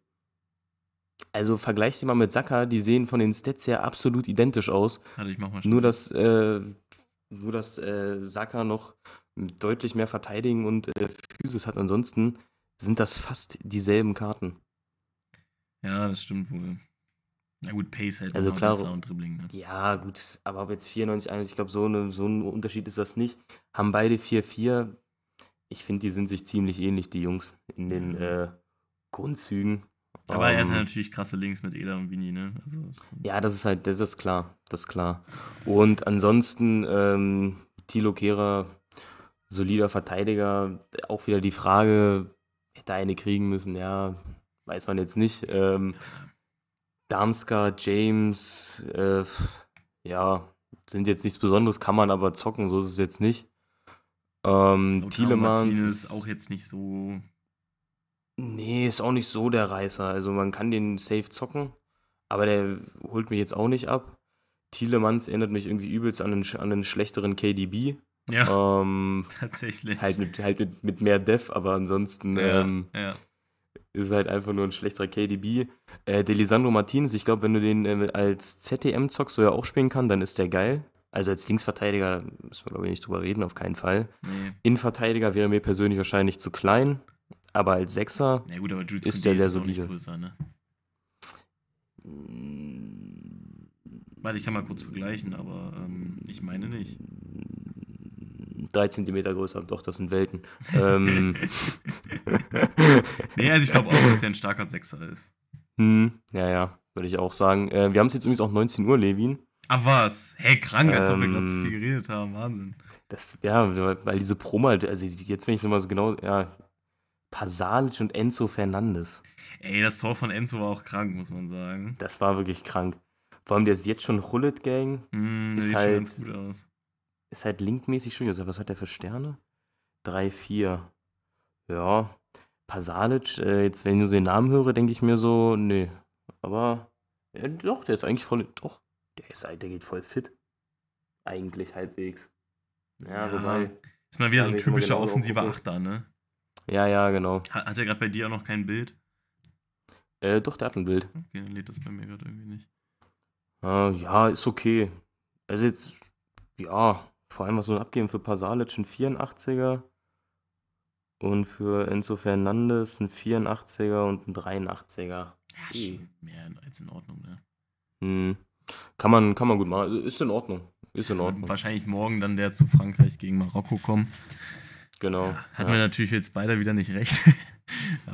Also vergleich die mal mit Saka, die sehen von den Stats her absolut identisch aus. Warte, ich mach mal Nur dass, äh, nur dass äh, Saka noch deutlich mehr Verteidigen und äh, Physis hat. Ansonsten sind das fast dieselben Karten. Ja, das stimmt wohl. Na gut, Pace halt Also klar- besser und Dribbling, ne? Ja, gut, aber ob jetzt 94, 91, ich glaube, so, eine, so ein Unterschied ist das nicht. Haben beide 4-4. Ich finde, die sind sich ziemlich ähnlich, die Jungs, in den äh, Grundzügen. Aber er hat Ähm, natürlich krasse Links mit Eda und Vini, ne? Also, Ja, das ist halt, das ist klar, das ist klar. Und ansonsten, ähm, Thilo Kehrer, solider Verteidiger, auch wieder die Frage, hätte er eine kriegen müssen, ja, weiß man jetzt nicht. Ähm, Darmska, James, äh, ja, sind jetzt nichts Besonderes, kann man aber zocken, so ist es jetzt nicht. Ähm, Tielemans ist auch jetzt nicht so. Nee, ist auch nicht so der Reißer. Also man kann den safe zocken, aber der holt mich jetzt auch nicht ab. Tielemans erinnert mich irgendwie übelst an einen, an einen schlechteren KDB. Ja, Ähm, tatsächlich. halt mit, halt mit, mit mehr Dev, aber ansonsten ja, ähm, ja. ist halt einfach nur ein schlechterer KDB. Äh, Delisandro Martinez, ich glaube, wenn du den äh, als ZTM zockst, wo er auch spielen kann, dann ist der geil. Also als Linksverteidiger müssen wir, glaube ich, nicht drüber reden, auf keinen Fall. Nee. Innenverteidiger wäre mir persönlich wahrscheinlich zu klein, aber als Sechser Ja, gut, aber Ist der sehr solide. größer, ne? Warte, ich kann mal kurz vergleichen, aber ähm, ich meine nicht. 3 cm größer, doch, das sind Welten. ähm, Nee, also ich glaube auch, dass er ein starker Sechser ist. hm, ja, ja, würde ich auch sagen. Äh, wir haben es jetzt übrigens auch 19 Uhr, Levin. Ah, was? Hey, krank, als ob wir gerade zu Ähm, viel geredet haben. Wahnsinn. Das, ja, weil diese Promo halt, also jetzt, wenn ich nochmal so genau, ja, Pasalic und Enzo Fernandes. Ey, das Tor von Enzo war auch krank, muss man sagen. Das war wirklich krank. Vor allem der ist jetzt schon Hullet Gang, Mm, Ist sieht halt- schon ganz gut aus. ist halt linkmäßig schon. Also, was hat der für Sterne? 3, 4. Ja, Pasalic, äh, jetzt, wenn ich nur so den Namen höre, denke ich mir so, nee. Aber, ja, doch, der ist eigentlich voll, doch, der ist, der geht voll fit. Eigentlich halbwegs. Ja, Ja, wobei. Ist mal wieder so ein typischer genau offensiver. Achter, ne? Ja, ja, genau. Hat, hat er gerade bei dir auch noch kein Bild? Äh, doch, der hat ein Bild. Okay, dann lädt das bei mir gerade irgendwie nicht. Äh, ja, ist okay. Also jetzt, ja, vor allem was so abgeben für Pasalic ein 84er und für Enzo Fernandes ein 84er und ein 83er. Ja, schon mehr als in Ordnung, ne? Hm. Kann man, kann man gut machen. Also Ist in Ordnung. Ist in Ordnung. Wahrscheinlich morgen dann der zu Frankreich gegen Marokko kommen. Genau. Ja, hatten ja. wir natürlich jetzt beide wieder nicht recht.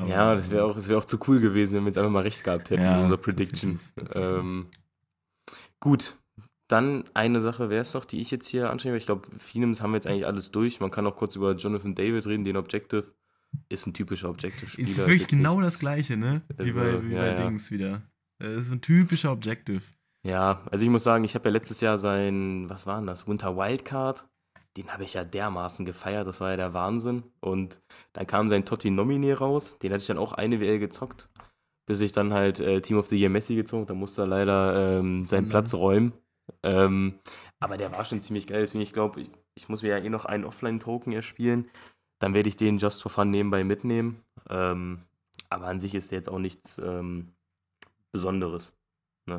Ja, das wäre auch, das wär auch zu cool gewesen, wenn wir jetzt einfach mal recht gehabt hätten Ja, in unserer Prediction. tatsächlich, tatsächlich. Ähm, gut, dann eine Sache wäre es noch, die ich jetzt hier anspreche. Ich glaube, Phoenix haben wir jetzt eigentlich alles durch. Man kann auch kurz über Jonathan David reden, den Objective. Ist ein typischer Objective-Spieler. Es ist wirklich jetzt genau nichts- das gleiche, ne? Wie Also, bei, wie bei. Dings wieder. Das ist ein typischer Objective. Ja, also ich muss sagen, ich habe ja letztes Jahr sein, was war denn das, Winter Wildcard, den habe ich ja dermaßen gefeiert, das war ja der Wahnsinn. Und dann kam sein Totti Nomine raus, den hatte ich dann auch eine WL gezockt, bis ich dann halt äh, Team of the Year Messi gezogen, da musste er leider ähm, seinen Mhm. Platz räumen. Ähm, aber der war schon ziemlich geil, deswegen ich glaube, ich, ich muss mir ja eh noch einen Offline-Token erspielen, dann werde ich den just for fun nebenbei mitnehmen. Ähm, aber an sich ist der jetzt auch nichts ähm, Besonderes.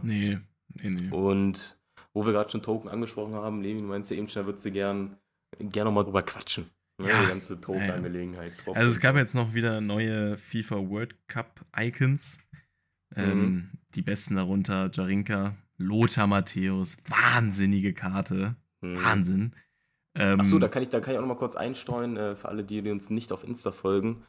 Nee, nee, nee. Und wo wir gerade schon Token angesprochen haben, Levi, du meinst ja eben schon, da würdest du gern, gern nochmal drüber quatschen. Ne? Ja. Die ganze Token-Angelegenheit. Swaps Also es gab jetzt noch wieder neue FIFA World Cup Icons. Ähm, Mhm. Die besten darunter Jarinka, Lothar Matthäus, wahnsinnige Karte. Hm. Wahnsinn. Ähm, Achso, da kann ich, da kann ich auch nochmal kurz einstreuen, äh, für alle, die, die uns nicht auf Insta folgen.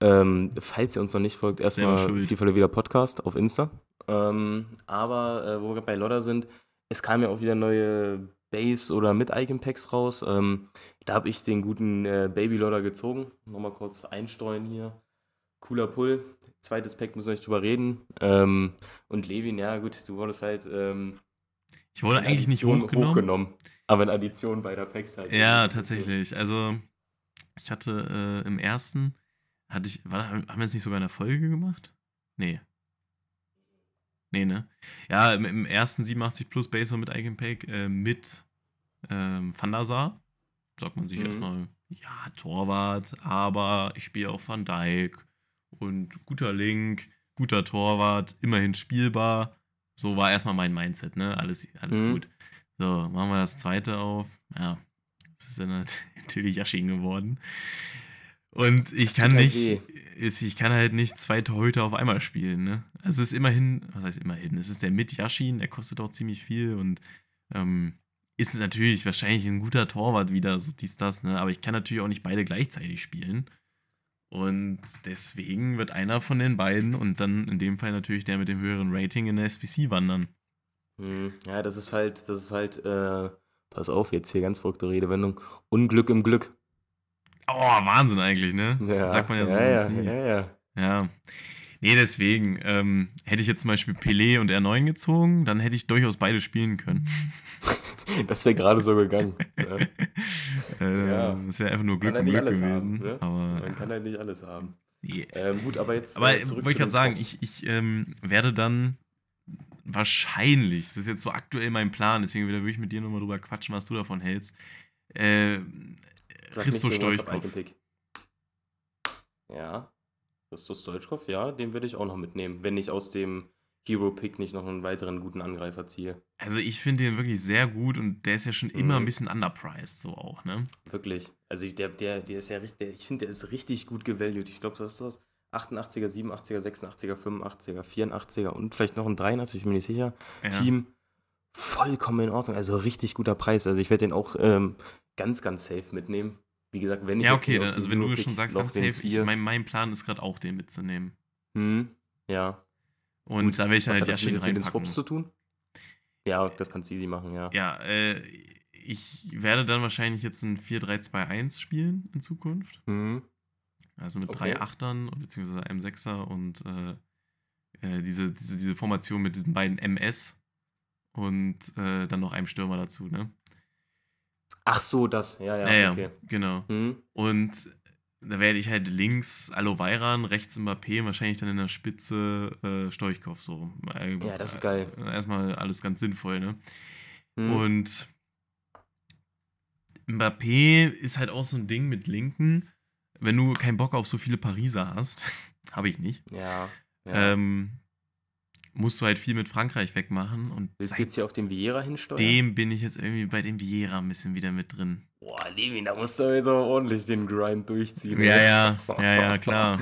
Ähm, falls ihr uns noch nicht folgt, erstmal. FIFA wieder Podcast auf Insta. Ähm, aber äh, wo wir gerade bei Lodder sind, es kamen ja auch wieder neue Base- oder Mit-Icon-Packs raus. Ähm, da habe ich den guten äh, Baby Lodder gezogen. Nochmal kurz einstreuen hier. Cooler Pull. Zweites Pack müssen wir nicht drüber reden. Ähm, und Levin, ja gut, du wurdest halt ähm, ich wurde eigentlich nicht Addition hochgenommen. Aber in Addition beider Packs halt. Ja, tatsächlich. Also, ich hatte äh, im ersten, hatte ich, war, haben wir es nicht sogar in der Folge gemacht? Nee. Nee, ne? Ja, im, im ersten 87 Plus Baser mit Icon Pack äh, mit ähm, Van der Sar. Sagt man sich Mhm. erstmal, ja, Torwart, aber ich spiele auch Van Dijk und guter Link, guter Torwart, immerhin spielbar. So war erstmal mein Mindset, ne? Alles, alles Mhm. gut. So, machen wir das zweite auf. Ja, das ist dann natürlich Yashin geworden. Und ich kann halt nicht, ich kann halt nicht zwei Torhüter auf einmal spielen, ne? Also es ist immerhin, was heißt immerhin, es ist der mit Yashin, der kostet auch ziemlich viel und ähm, ist natürlich wahrscheinlich ein guter Torwart wieder, so dies, das, ne? Aber ich kann natürlich auch nicht beide gleichzeitig spielen. Und deswegen wird einer von den beiden und dann in dem Fall natürlich der mit dem höheren Rating in der SBC wandern. Hm, Ja, das ist halt, das ist halt, äh, pass auf, jetzt hier ganz verrückte Redewendung. Unglück im Glück. Oh, Wahnsinn eigentlich, ne? Ja, Sagt man ja so. Ja, ja, ja, ja. Ja. Nee, deswegen. Ähm, hätte ich jetzt zum Beispiel Pelé und R9 gezogen, dann hätte ich durchaus beide spielen können. Das wäre gerade so gegangen. Ja. äh, Ja. Das wäre einfach nur Glück er Glück gewesen. haben, ne? Aber Man kann halt nicht alles haben. nee. Ähm, gut, aber jetzt. Aber äh, wollte ich gerade sagen, ich, ich ähm, werde dann wahrscheinlich, das ist jetzt so aktuell mein Plan, deswegen würde ich mit dir nochmal drüber quatschen, was du davon hältst. Äh, Christo. Eigenpick. Ja. Christo Stoichkov, ja, den würde ich auch noch mitnehmen, wenn ich aus dem Hero-Pick nicht noch einen weiteren guten Angreifer ziehe. Also ich finde den wirklich sehr gut und der ist ja schon immer Mhm. ein bisschen underpriced, so auch, ne? Wirklich. Also ich- der, der, der ist ja richtig, der, ich finde, der ist richtig gut gevalued. Ich glaube, das ist das 88er, 87er, 86er, 85er, 84er und vielleicht noch ein 83, ich bin mir nicht sicher. Ja. Team vollkommen in Ordnung. Also richtig guter Preis. Also ich werde den auch ähm, ganz, ganz safe mitnehmen. Wie gesagt, wenn ich Ja, okay, dann, also wenn du schon sagst, wen safe, ich, mein, mein Plan ist gerade auch, den mitzunehmen. Hm, ja. Und Gut, da werde ich dann halt Yashin mit, mit den reinpacken. Swaps zu tun? Ja, das kannst du easy machen, ja. Ja, äh, ich werde dann wahrscheinlich jetzt ein 4-3-2-1 spielen in Zukunft. Mhm. Also mit Okay. drei Achtern beziehungsweise einem Sechser und äh, äh, diese, diese, diese Formation mit diesen beiden MS und äh, dann noch einem Stürmer dazu, ne? Ach so, das. Ja, ja, Ja, okay. genau. Hm. Und da werde ich halt links Aloveiran, rechts Mbappé, wahrscheinlich dann in der Spitze äh, Stoichkov so. Äh, Ja, das ist geil. Äh, erstmal alles ganz sinnvoll, ne? Hm. Und Mbappé ist halt auch so ein Ding mit Linken. Wenn du keinen Bock auf so viele Pariser hast, habe ich nicht, ja. ja. ähm, musst du halt viel mit Frankreich wegmachen. Und Willst du jetzt hier auf den Vieira hinsteuern? bin ich jetzt irgendwie bei dem Vieira ein bisschen wieder mit drin. Boah, Levin, da musst du jetzt aber ordentlich den Grind durchziehen. Ja, ja, ja, ja, klar.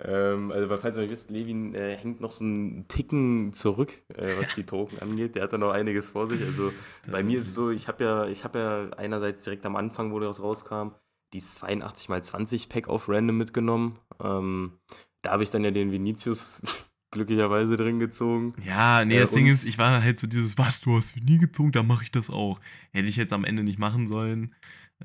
ähm, also, weil, falls ihr nicht wisst, Levin äh, hängt noch so einen Ticken zurück, äh, was die Token angeht. Der hat da noch einiges vor sich. Also, bei mir ist es so, ich habe ja, ich habe ja einerseits direkt am Anfang, wo das rauskam, die 82 x 20 Pack auf Random mitgenommen. Ähm, da habe ich dann ja den Vinicius glücklicherweise drin gezogen. Ja, nee, Äh, das Ding ist, ich war halt so dieses, was, du hast nie gezogen, da mache ich das auch. Hätte ich jetzt am Ende nicht machen sollen.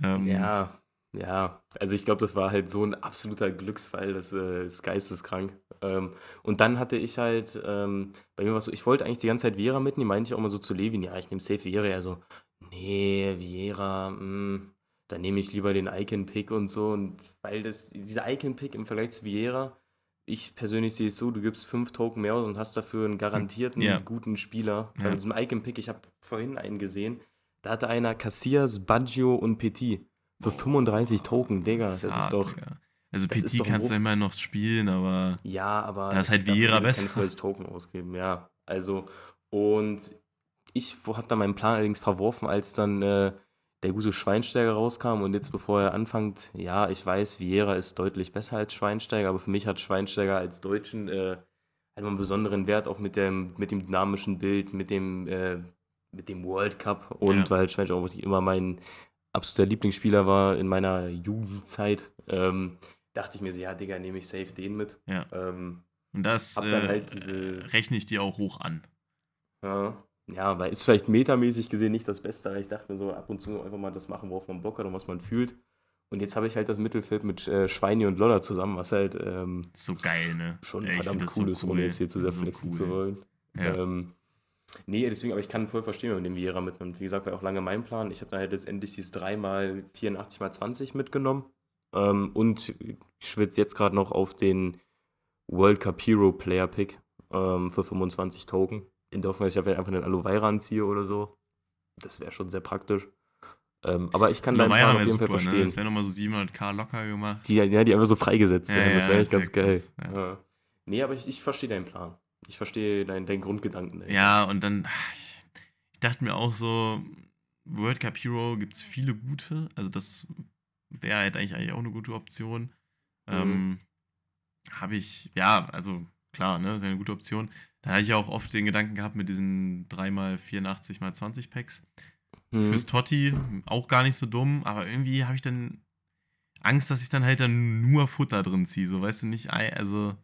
Ähm, Ja, ja. Also ich glaube, das war halt so ein absoluter Glücksfall, das äh, ist geisteskrank. Ähm, und dann hatte ich halt, ähm, bei mir war es so, ich wollte eigentlich die ganze Zeit Viera mitnehmen, meinte ich auch mal so zu Levin, ja, ich nehme safe Viera. Er so, nee, Viera, mh, dann nehme ich lieber den Icon-Pick und so. Und weil das, dieser Icon-Pick im Vergleich zu Viera, ich persönlich sehe es so, du gibst fünf Token mehr aus und hast dafür einen garantierten Ja. guten Spieler. Ja. Bei diesem Icon-Pick, ich habe vorhin einen gesehen, da hatte einer Cassias, Baggio und Petit für 35 Token, Digga. Das ist doch. Digga. Also das ein kannst du immer noch spielen, aber Ja, aber Da ist halt dafür Vieira will ich besser. kein volles Token ausgeben, ja. Also, und ich habe dann meinen Plan allerdings verworfen, als dann äh, der gute Schweinsteiger rauskam und jetzt bevor er anfängt, ja, ich weiß, Vieira ist deutlich besser als Schweinsteiger, aber für mich hat Schweinsteiger als Deutschen äh, halt einen besonderen Wert, auch mit dem, mit dem dynamischen Bild, mit dem, äh, mit dem World Cup und Ja. weil Schweinsteiger auch wirklich immer mein absoluter Lieblingsspieler war in meiner Jugendzeit, ähm, dachte ich mir so, ja, Digga, nehme ich safe den mit. ja. Ähm, Und das Hab dann äh, halt diese- rechne ich dir auch hoch an. Ja, ja, weil ist vielleicht metamäßig gesehen nicht das Beste, aber ich dachte mir so, ab und zu einfach mal das machen, worauf man Bock hat und was man fühlt. Und jetzt habe ich halt das Mittelfeld mit äh, Schweini und Lodder zusammen, was halt ähm, so geil, ne? schon ich verdammt cool ist, ohne jetzt hier zu sehr so zu cool. wollen. Ja. Ähm, nee, deswegen, aber ich kann voll verstehen, wenn man den Viera mitnimmt. Wie gesagt, war auch lange mein Plan. Ich habe dann halt letztendlich dieses 3x 84 x 20 mitgenommen. Ähm, und ich schwitze jetzt gerade noch auf den World Cup Hero Player Pick ähm, für 25 Token. In der Hoffnung, dass ich einfach einen Aloe anziehe oder so. Das wäre schon sehr praktisch. Ähm, aber ich kann deinen Novaya Plan auf wäre jeden Fall super, ne? verstehen. Das wäre nochmal so 700k locker gemacht. Die, ja, die einfach so freigesetzt Ja, werden. das ja, wäre eigentlich das ganz geil. krass, ja. Nee, aber ich, ich verstehe deinen Plan. Ich verstehe deinen, deinen Grundgedanken. dahinter. Ja, und dann, ich dachte mir auch so, World Cup Hero gibt es viele gute. Also das wäre halt eigentlich, eigentlich auch eine gute Option. Mhm. Ähm, Habe ich, ja, also klar, ne, wäre eine gute Option. Da hatte ich auch oft den Gedanken gehabt mit diesen 3x84 x 20 Packs. Mhm. Fürs Totti auch gar nicht so dumm, aber irgendwie habe ich dann Angst, dass ich dann halt dann nur Futter drin ziehe. So, weißt du, nicht, Ei- also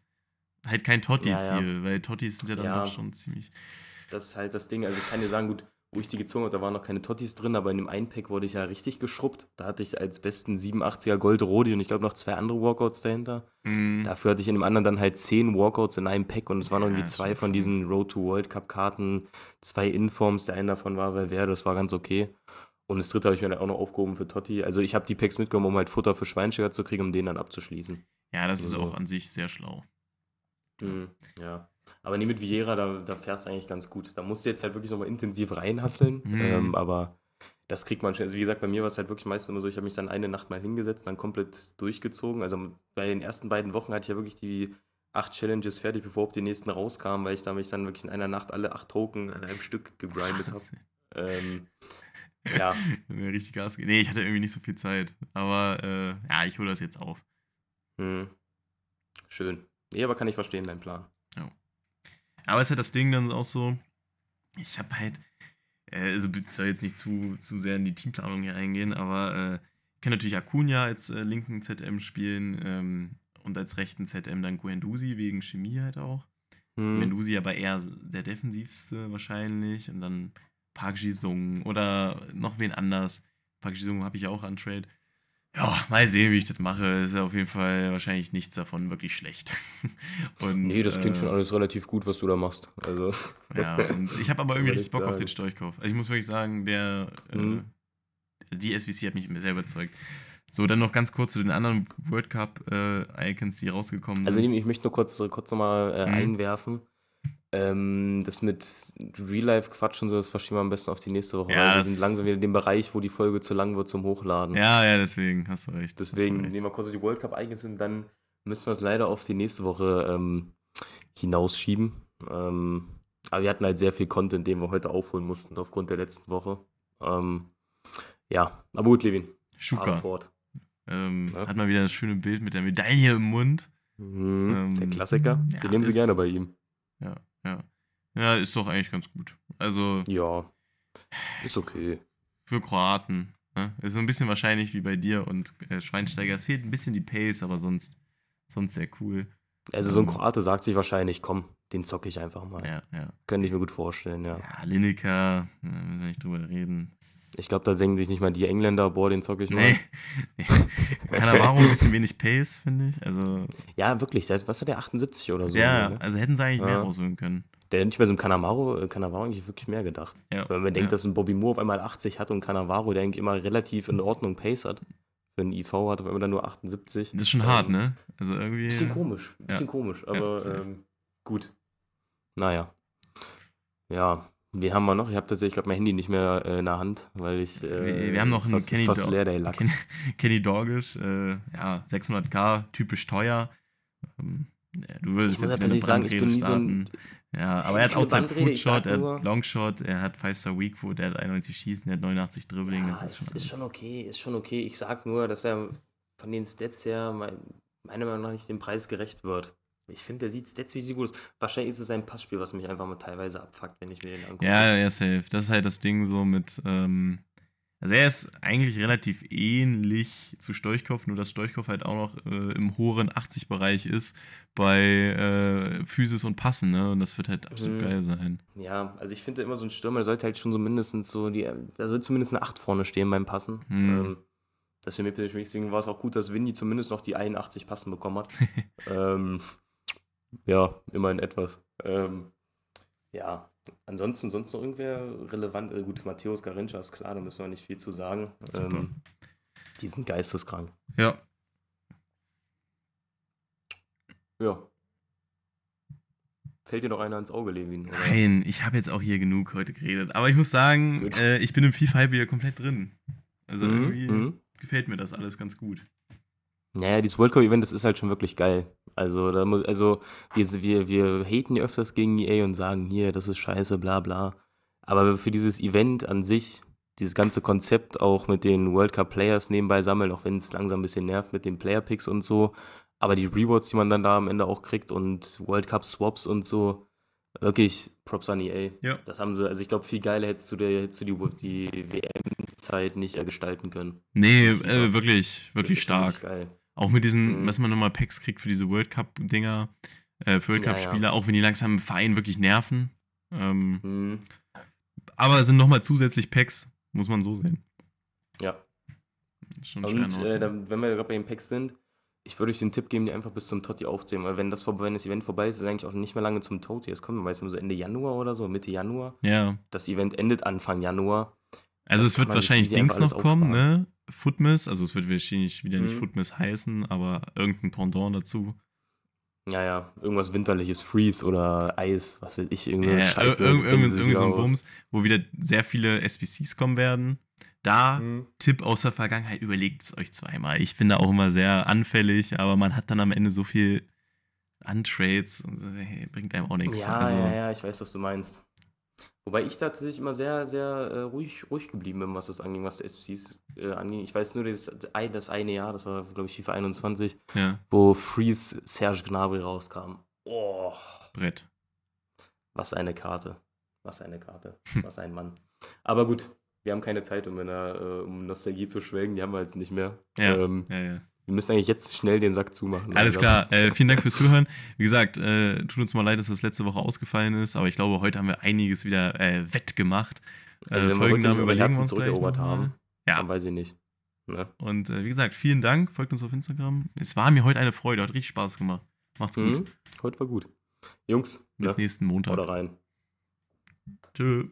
halt kein Totti Ja, ja. ziehe, weil Tottis sind ja dann Ja. doch schon ziemlich. Das ist halt das Ding. Also ich kann dir sagen, gut, wo ich die gezogen habe, da waren noch keine Tottis drin, aber in dem einen Pack wurde ich ja richtig geschrubbt. Da hatte ich als besten 87er Gold Rodi und ich glaube noch zwei andere Walkouts dahinter. Mm, Dafür hatte ich in dem anderen dann halt zehn Walkouts in einem Pack und es waren Ja, irgendwie ist zwei von diesen Road to World Cup Karten, zwei Informs, der eine davon war Valverde, das war ganz okay. Und das dritte habe ich mir dann auch noch aufgehoben für Totti. Also ich habe die Packs mitgenommen, um halt Futter für Schweinsteiger zu kriegen, um den dann abzuschließen. ja, das ist Also- auch an sich sehr schlau. Mhm, ja. Aber nee, mit Vieira, da, da fährst du eigentlich ganz gut. Da musst du jetzt halt wirklich nochmal intensiv reinhasseln. Mhm. Ähm, aber das kriegt man schon. Also wie gesagt, bei mir war es halt wirklich meistens immer so, ich habe mich dann eine Nacht mal hingesetzt, dann komplett durchgezogen. Also bei den ersten beiden Wochen hatte ich ja wirklich die acht Challenges fertig, bevor überhaupt die nächsten rauskamen, weil ich da mich dann wirklich in einer Nacht alle acht Token an einem Stück gegrindet habe. Ähm, ja, Mir richtig Gas. Nee, ich hatte irgendwie nicht so viel Zeit. Aber äh, ja, ich hole das jetzt auf. hm. schön. Nee, aber kann ich verstehen, dein Plan. Aber ist halt das Ding dann auch so, ich habe halt, äh, also ich soll jetzt nicht zu, zu sehr in die Teamplanung hier eingehen, aber äh, ich kann natürlich Acuna als äh, linken ZM spielen ähm, und als rechten ZM dann Guendouzi wegen Chemie halt auch. Hm. Guendouzi aber eher der defensivste wahrscheinlich und dann Park Ji-sung oder noch wen anders. Park Ji-sung habe ich ja auch an Trade. Ja, mal sehen, wie ich das mache. Ist ja auf jeden Fall wahrscheinlich nichts davon wirklich schlecht. und, Nee, das klingt äh, schon alles relativ gut, was du da machst. Also, ja, und ich habe aber irgendwie richtig ich Bock auf den Storchkauf. Also ich muss wirklich sagen, der, Mhm. äh, die SBC hat mich sehr überzeugt. So, dann noch ganz kurz zu den anderen World Cup äh, die rausgekommen Also sind. ich möchte nur kurz, kurz nochmal äh, Mhm. einwerfen. Ähm, das mit Real-Life-Quatsch und so, das verschieben wir am besten auf die nächste Woche. Ja, wir sind langsam wieder in dem Bereich, wo die Folge zu lang wird zum Hochladen. ja, ja, deswegen, hast du recht. Deswegen du recht. nehmen wir kurz die World Cup Icons und dann müssen wir es leider auf die nächste Woche ähm, hinausschieben. Ähm, aber wir hatten halt sehr viel Content, den wir heute aufholen mussten aufgrund der letzten Woche. Ähm, ja, aber gut, Levin. Schuka. fort. Ähm, Ja. Hat mal wieder das schöne Bild mit der Medaille im Mund. Mhm, der Ähm, Klassiker, ja, den nehmen sie gerne bei ihm. Ja, ja. Ja, ist doch eigentlich ganz gut. Also Ja, ist okay. für Kroaten. Ne? Ist so ein bisschen wahrscheinlich wie bei dir und äh, Schweinsteiger. Es fehlt ein bisschen die Pace, aber sonst, sonst sehr cool. Also so ein Ähm. Kroate sagt sich wahrscheinlich, komm, den zocke ich einfach mal. Ja, ja. Könnte ich mir gut vorstellen, ja. Ja, Lineker, äh, müssen wir nicht drüber reden. Ich glaube, da senken sich nicht mal die Engländer, boah, den zocke ich mal. Nee. Cannavaro ein bisschen wenig Pace, finde ich. Also, Ja, wirklich, was hat der, 78 oder so? ja, ne? also hätten sie eigentlich mehr Ja. rausholen können. Der hätte ich bei so einem Cannavaro, äh, Cannavaro eigentlich wirklich mehr gedacht. Ja, Wenn man denkt, dass ein Bobby Moore auf einmal 80 hat und Cannavaro, der eigentlich immer relativ in Ordnung Pace hat, für einen IV hat, auf einmal dann nur 78. Das ist schon Ähm, hart, ne? Also irgendwie. Bisschen komisch, bisschen komisch, aber safe. ähm, gut. Naja. Ja, wen haben wir noch? Ich habe tatsächlich, ich glaube, mein Handy nicht mehr äh, in der Hand, weil ich. Äh, Wir- wir haben noch einen fast, Kenny fast leer, der Lachs. Ken, Kenny Dorgisch, äh, ja, 600k, typisch teuer. Ähm, ja, du würdest jetzt ja wieder eine persönlich sagen, Brandrede nie so starten. Ja, aber er hat Outside Brandrede, Footshot, er hat Longshot, er hat 5-Star Weak Foot, er hat 91 Schießen, er hat 89 Dribbling. Ja, das ist schon, ist schon okay, ist schon okay. Ich sag nur, dass er von den Stats her mein, meiner Meinung nach nicht dem Preis gerecht wird. Ich finde, der sieht Stats wie gut aus. Wahrscheinlich ist es ein Passspiel, was mich einfach mal teilweise abfuckt, wenn ich mir den angucke. Ja, ja, safe. Das ist halt das Ding so mit. Ähm, also er ist eigentlich relativ ähnlich zu Storchkopf, nur dass Storchkopf halt auch noch äh, im hohen 80-Bereich ist bei äh, Physis und Passen, ne? Und das wird halt absolut Mhm. geil sein. Ja, also ich finde immer so ein Stürmer, der sollte halt schon so mindestens so, die, da sollte zumindest eine 8 vorne stehen beim Passen. Mhm. Ähm, das mir persönlich. Deswegen war es auch gut, dass Windy zumindest noch die 81 Passen bekommen hat. ähm, ja, immerhin etwas. Ähm, ja, ansonsten sonst noch irgendwer relevant? Äh, gut, Matthäus Garincha ist klar, da müssen wir nicht viel zu sagen. Ähm, die sind geisteskrank. Ja. Ja. Fällt dir noch einer ins Auge, Levin? oder? Nein, ich habe jetzt auch hier genug heute geredet. Aber ich muss sagen, äh, ich bin im FIFA wieder komplett drin. Also Mhm, irgendwie mhm. gefällt mir das alles ganz gut. Naja, dieses World Cup-Event, das ist halt schon wirklich geil. Also, da muss, also wir, wir, wir haten ja öfters gegen EA und sagen, hier, das ist scheiße, bla bla. Aber für dieses Event an sich, dieses ganze Konzept auch mit den World Cup Players nebenbei sammeln, auch wenn es langsam ein bisschen nervt mit den Player Picks und so, aber die Rewards, die man dann da am Ende auch kriegt und World Cup Swaps und so, Wirklich, Props an EA. Ja. Das haben sie, also ich glaube, viel geiler hättest du, der, hättest du die, die WM-Zeit nicht gestalten können. Nee, äh, wirklich, wirklich Das ist stark. Geil. Auch mit diesen, Mhm. was man nochmal Packs kriegt für diese World Cup-Dinger, äh, für World Ja, Cup-Spiele, auch wenn die langsam im Verein wirklich nerven. Ähm, Mhm. aber es sind nochmal zusätzlich Packs, muss man so sehen. Ja. Schon Und äh, dann, wenn wir gerade bei den Packs sind, ich würde euch den Tipp geben, die einfach bis zum Totti aufzunehmen. Weil wenn das, vorbei, wenn das Event vorbei ist, ist es eigentlich auch nicht mehr lange zum Totti. Es kommt meistens so Ende Januar oder so, Mitte Januar. ja. Das Event endet Anfang Januar. Also es wird wahrscheinlich Dings noch kommen, aufsparen. ne? Footmiss, also es wird wahrscheinlich wieder nicht Mhm. Footmiss heißen, aber irgendein Pendant dazu. Ja, ja, irgendwas Winterliches, Freeze oder Eis, was weiß ich, irgendeine Ja, Scheiße. ir- irg- denken irgend sie irgend so ein. Bums, wo wieder sehr viele SBCs kommen werden. Da, Mhm. Tipp aus der Vergangenheit, überlegt es euch zweimal. Ich bin da auch immer sehr anfällig, aber man hat dann am Ende so viel Untrades und äh, bringt einem auch nichts. Ja, also, ja, ja, ich weiß, was du meinst. Wobei ich tatsächlich immer sehr, sehr äh, ruhig, ruhig geblieben bin, was das anging, was die SPCs äh, anging. Ich weiß nur, das, das eine Jahr, das war, glaube ich, FIFA 21, ja, wo Freeze Serge Gnabry rauskam. Oh, Brett. was eine Karte. Was eine Karte. Was ein Mann. Aber gut, wir haben keine Zeit, um, in der, äh, um Nostalgie zu schwelgen. Die haben wir jetzt nicht mehr. Ja, Ähm, ja, ja. Wir müssen eigentlich jetzt schnell den Sack zumachen. Alles klar, äh, vielen Dank fürs Zuhören. Wie gesagt, äh, tut uns mal leid, dass das letzte Woche ausgefallen ist, aber ich glaube, heute haben wir einiges wieder äh, wettgemacht. Also, wenn wir heute über Herzen zurückerobert haben, Ja. dann weiß ich nicht. Ne? Und äh, wie gesagt, vielen Dank, folgt uns auf Instagram. Es war mir heute eine Freude, hat richtig Spaß gemacht. Macht's gut. Mhm. Heute war gut. Jungs, Bis ne? nächsten Montag. haut rein. Tschö.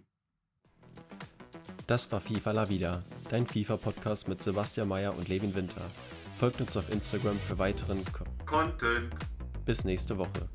Das war FIFA La Vida, dein FIFA-Podcast mit Sebastian Mayer und Levin Winter. Folgt uns auf Instagram für weiteren Ko Content. Bis nächste Woche.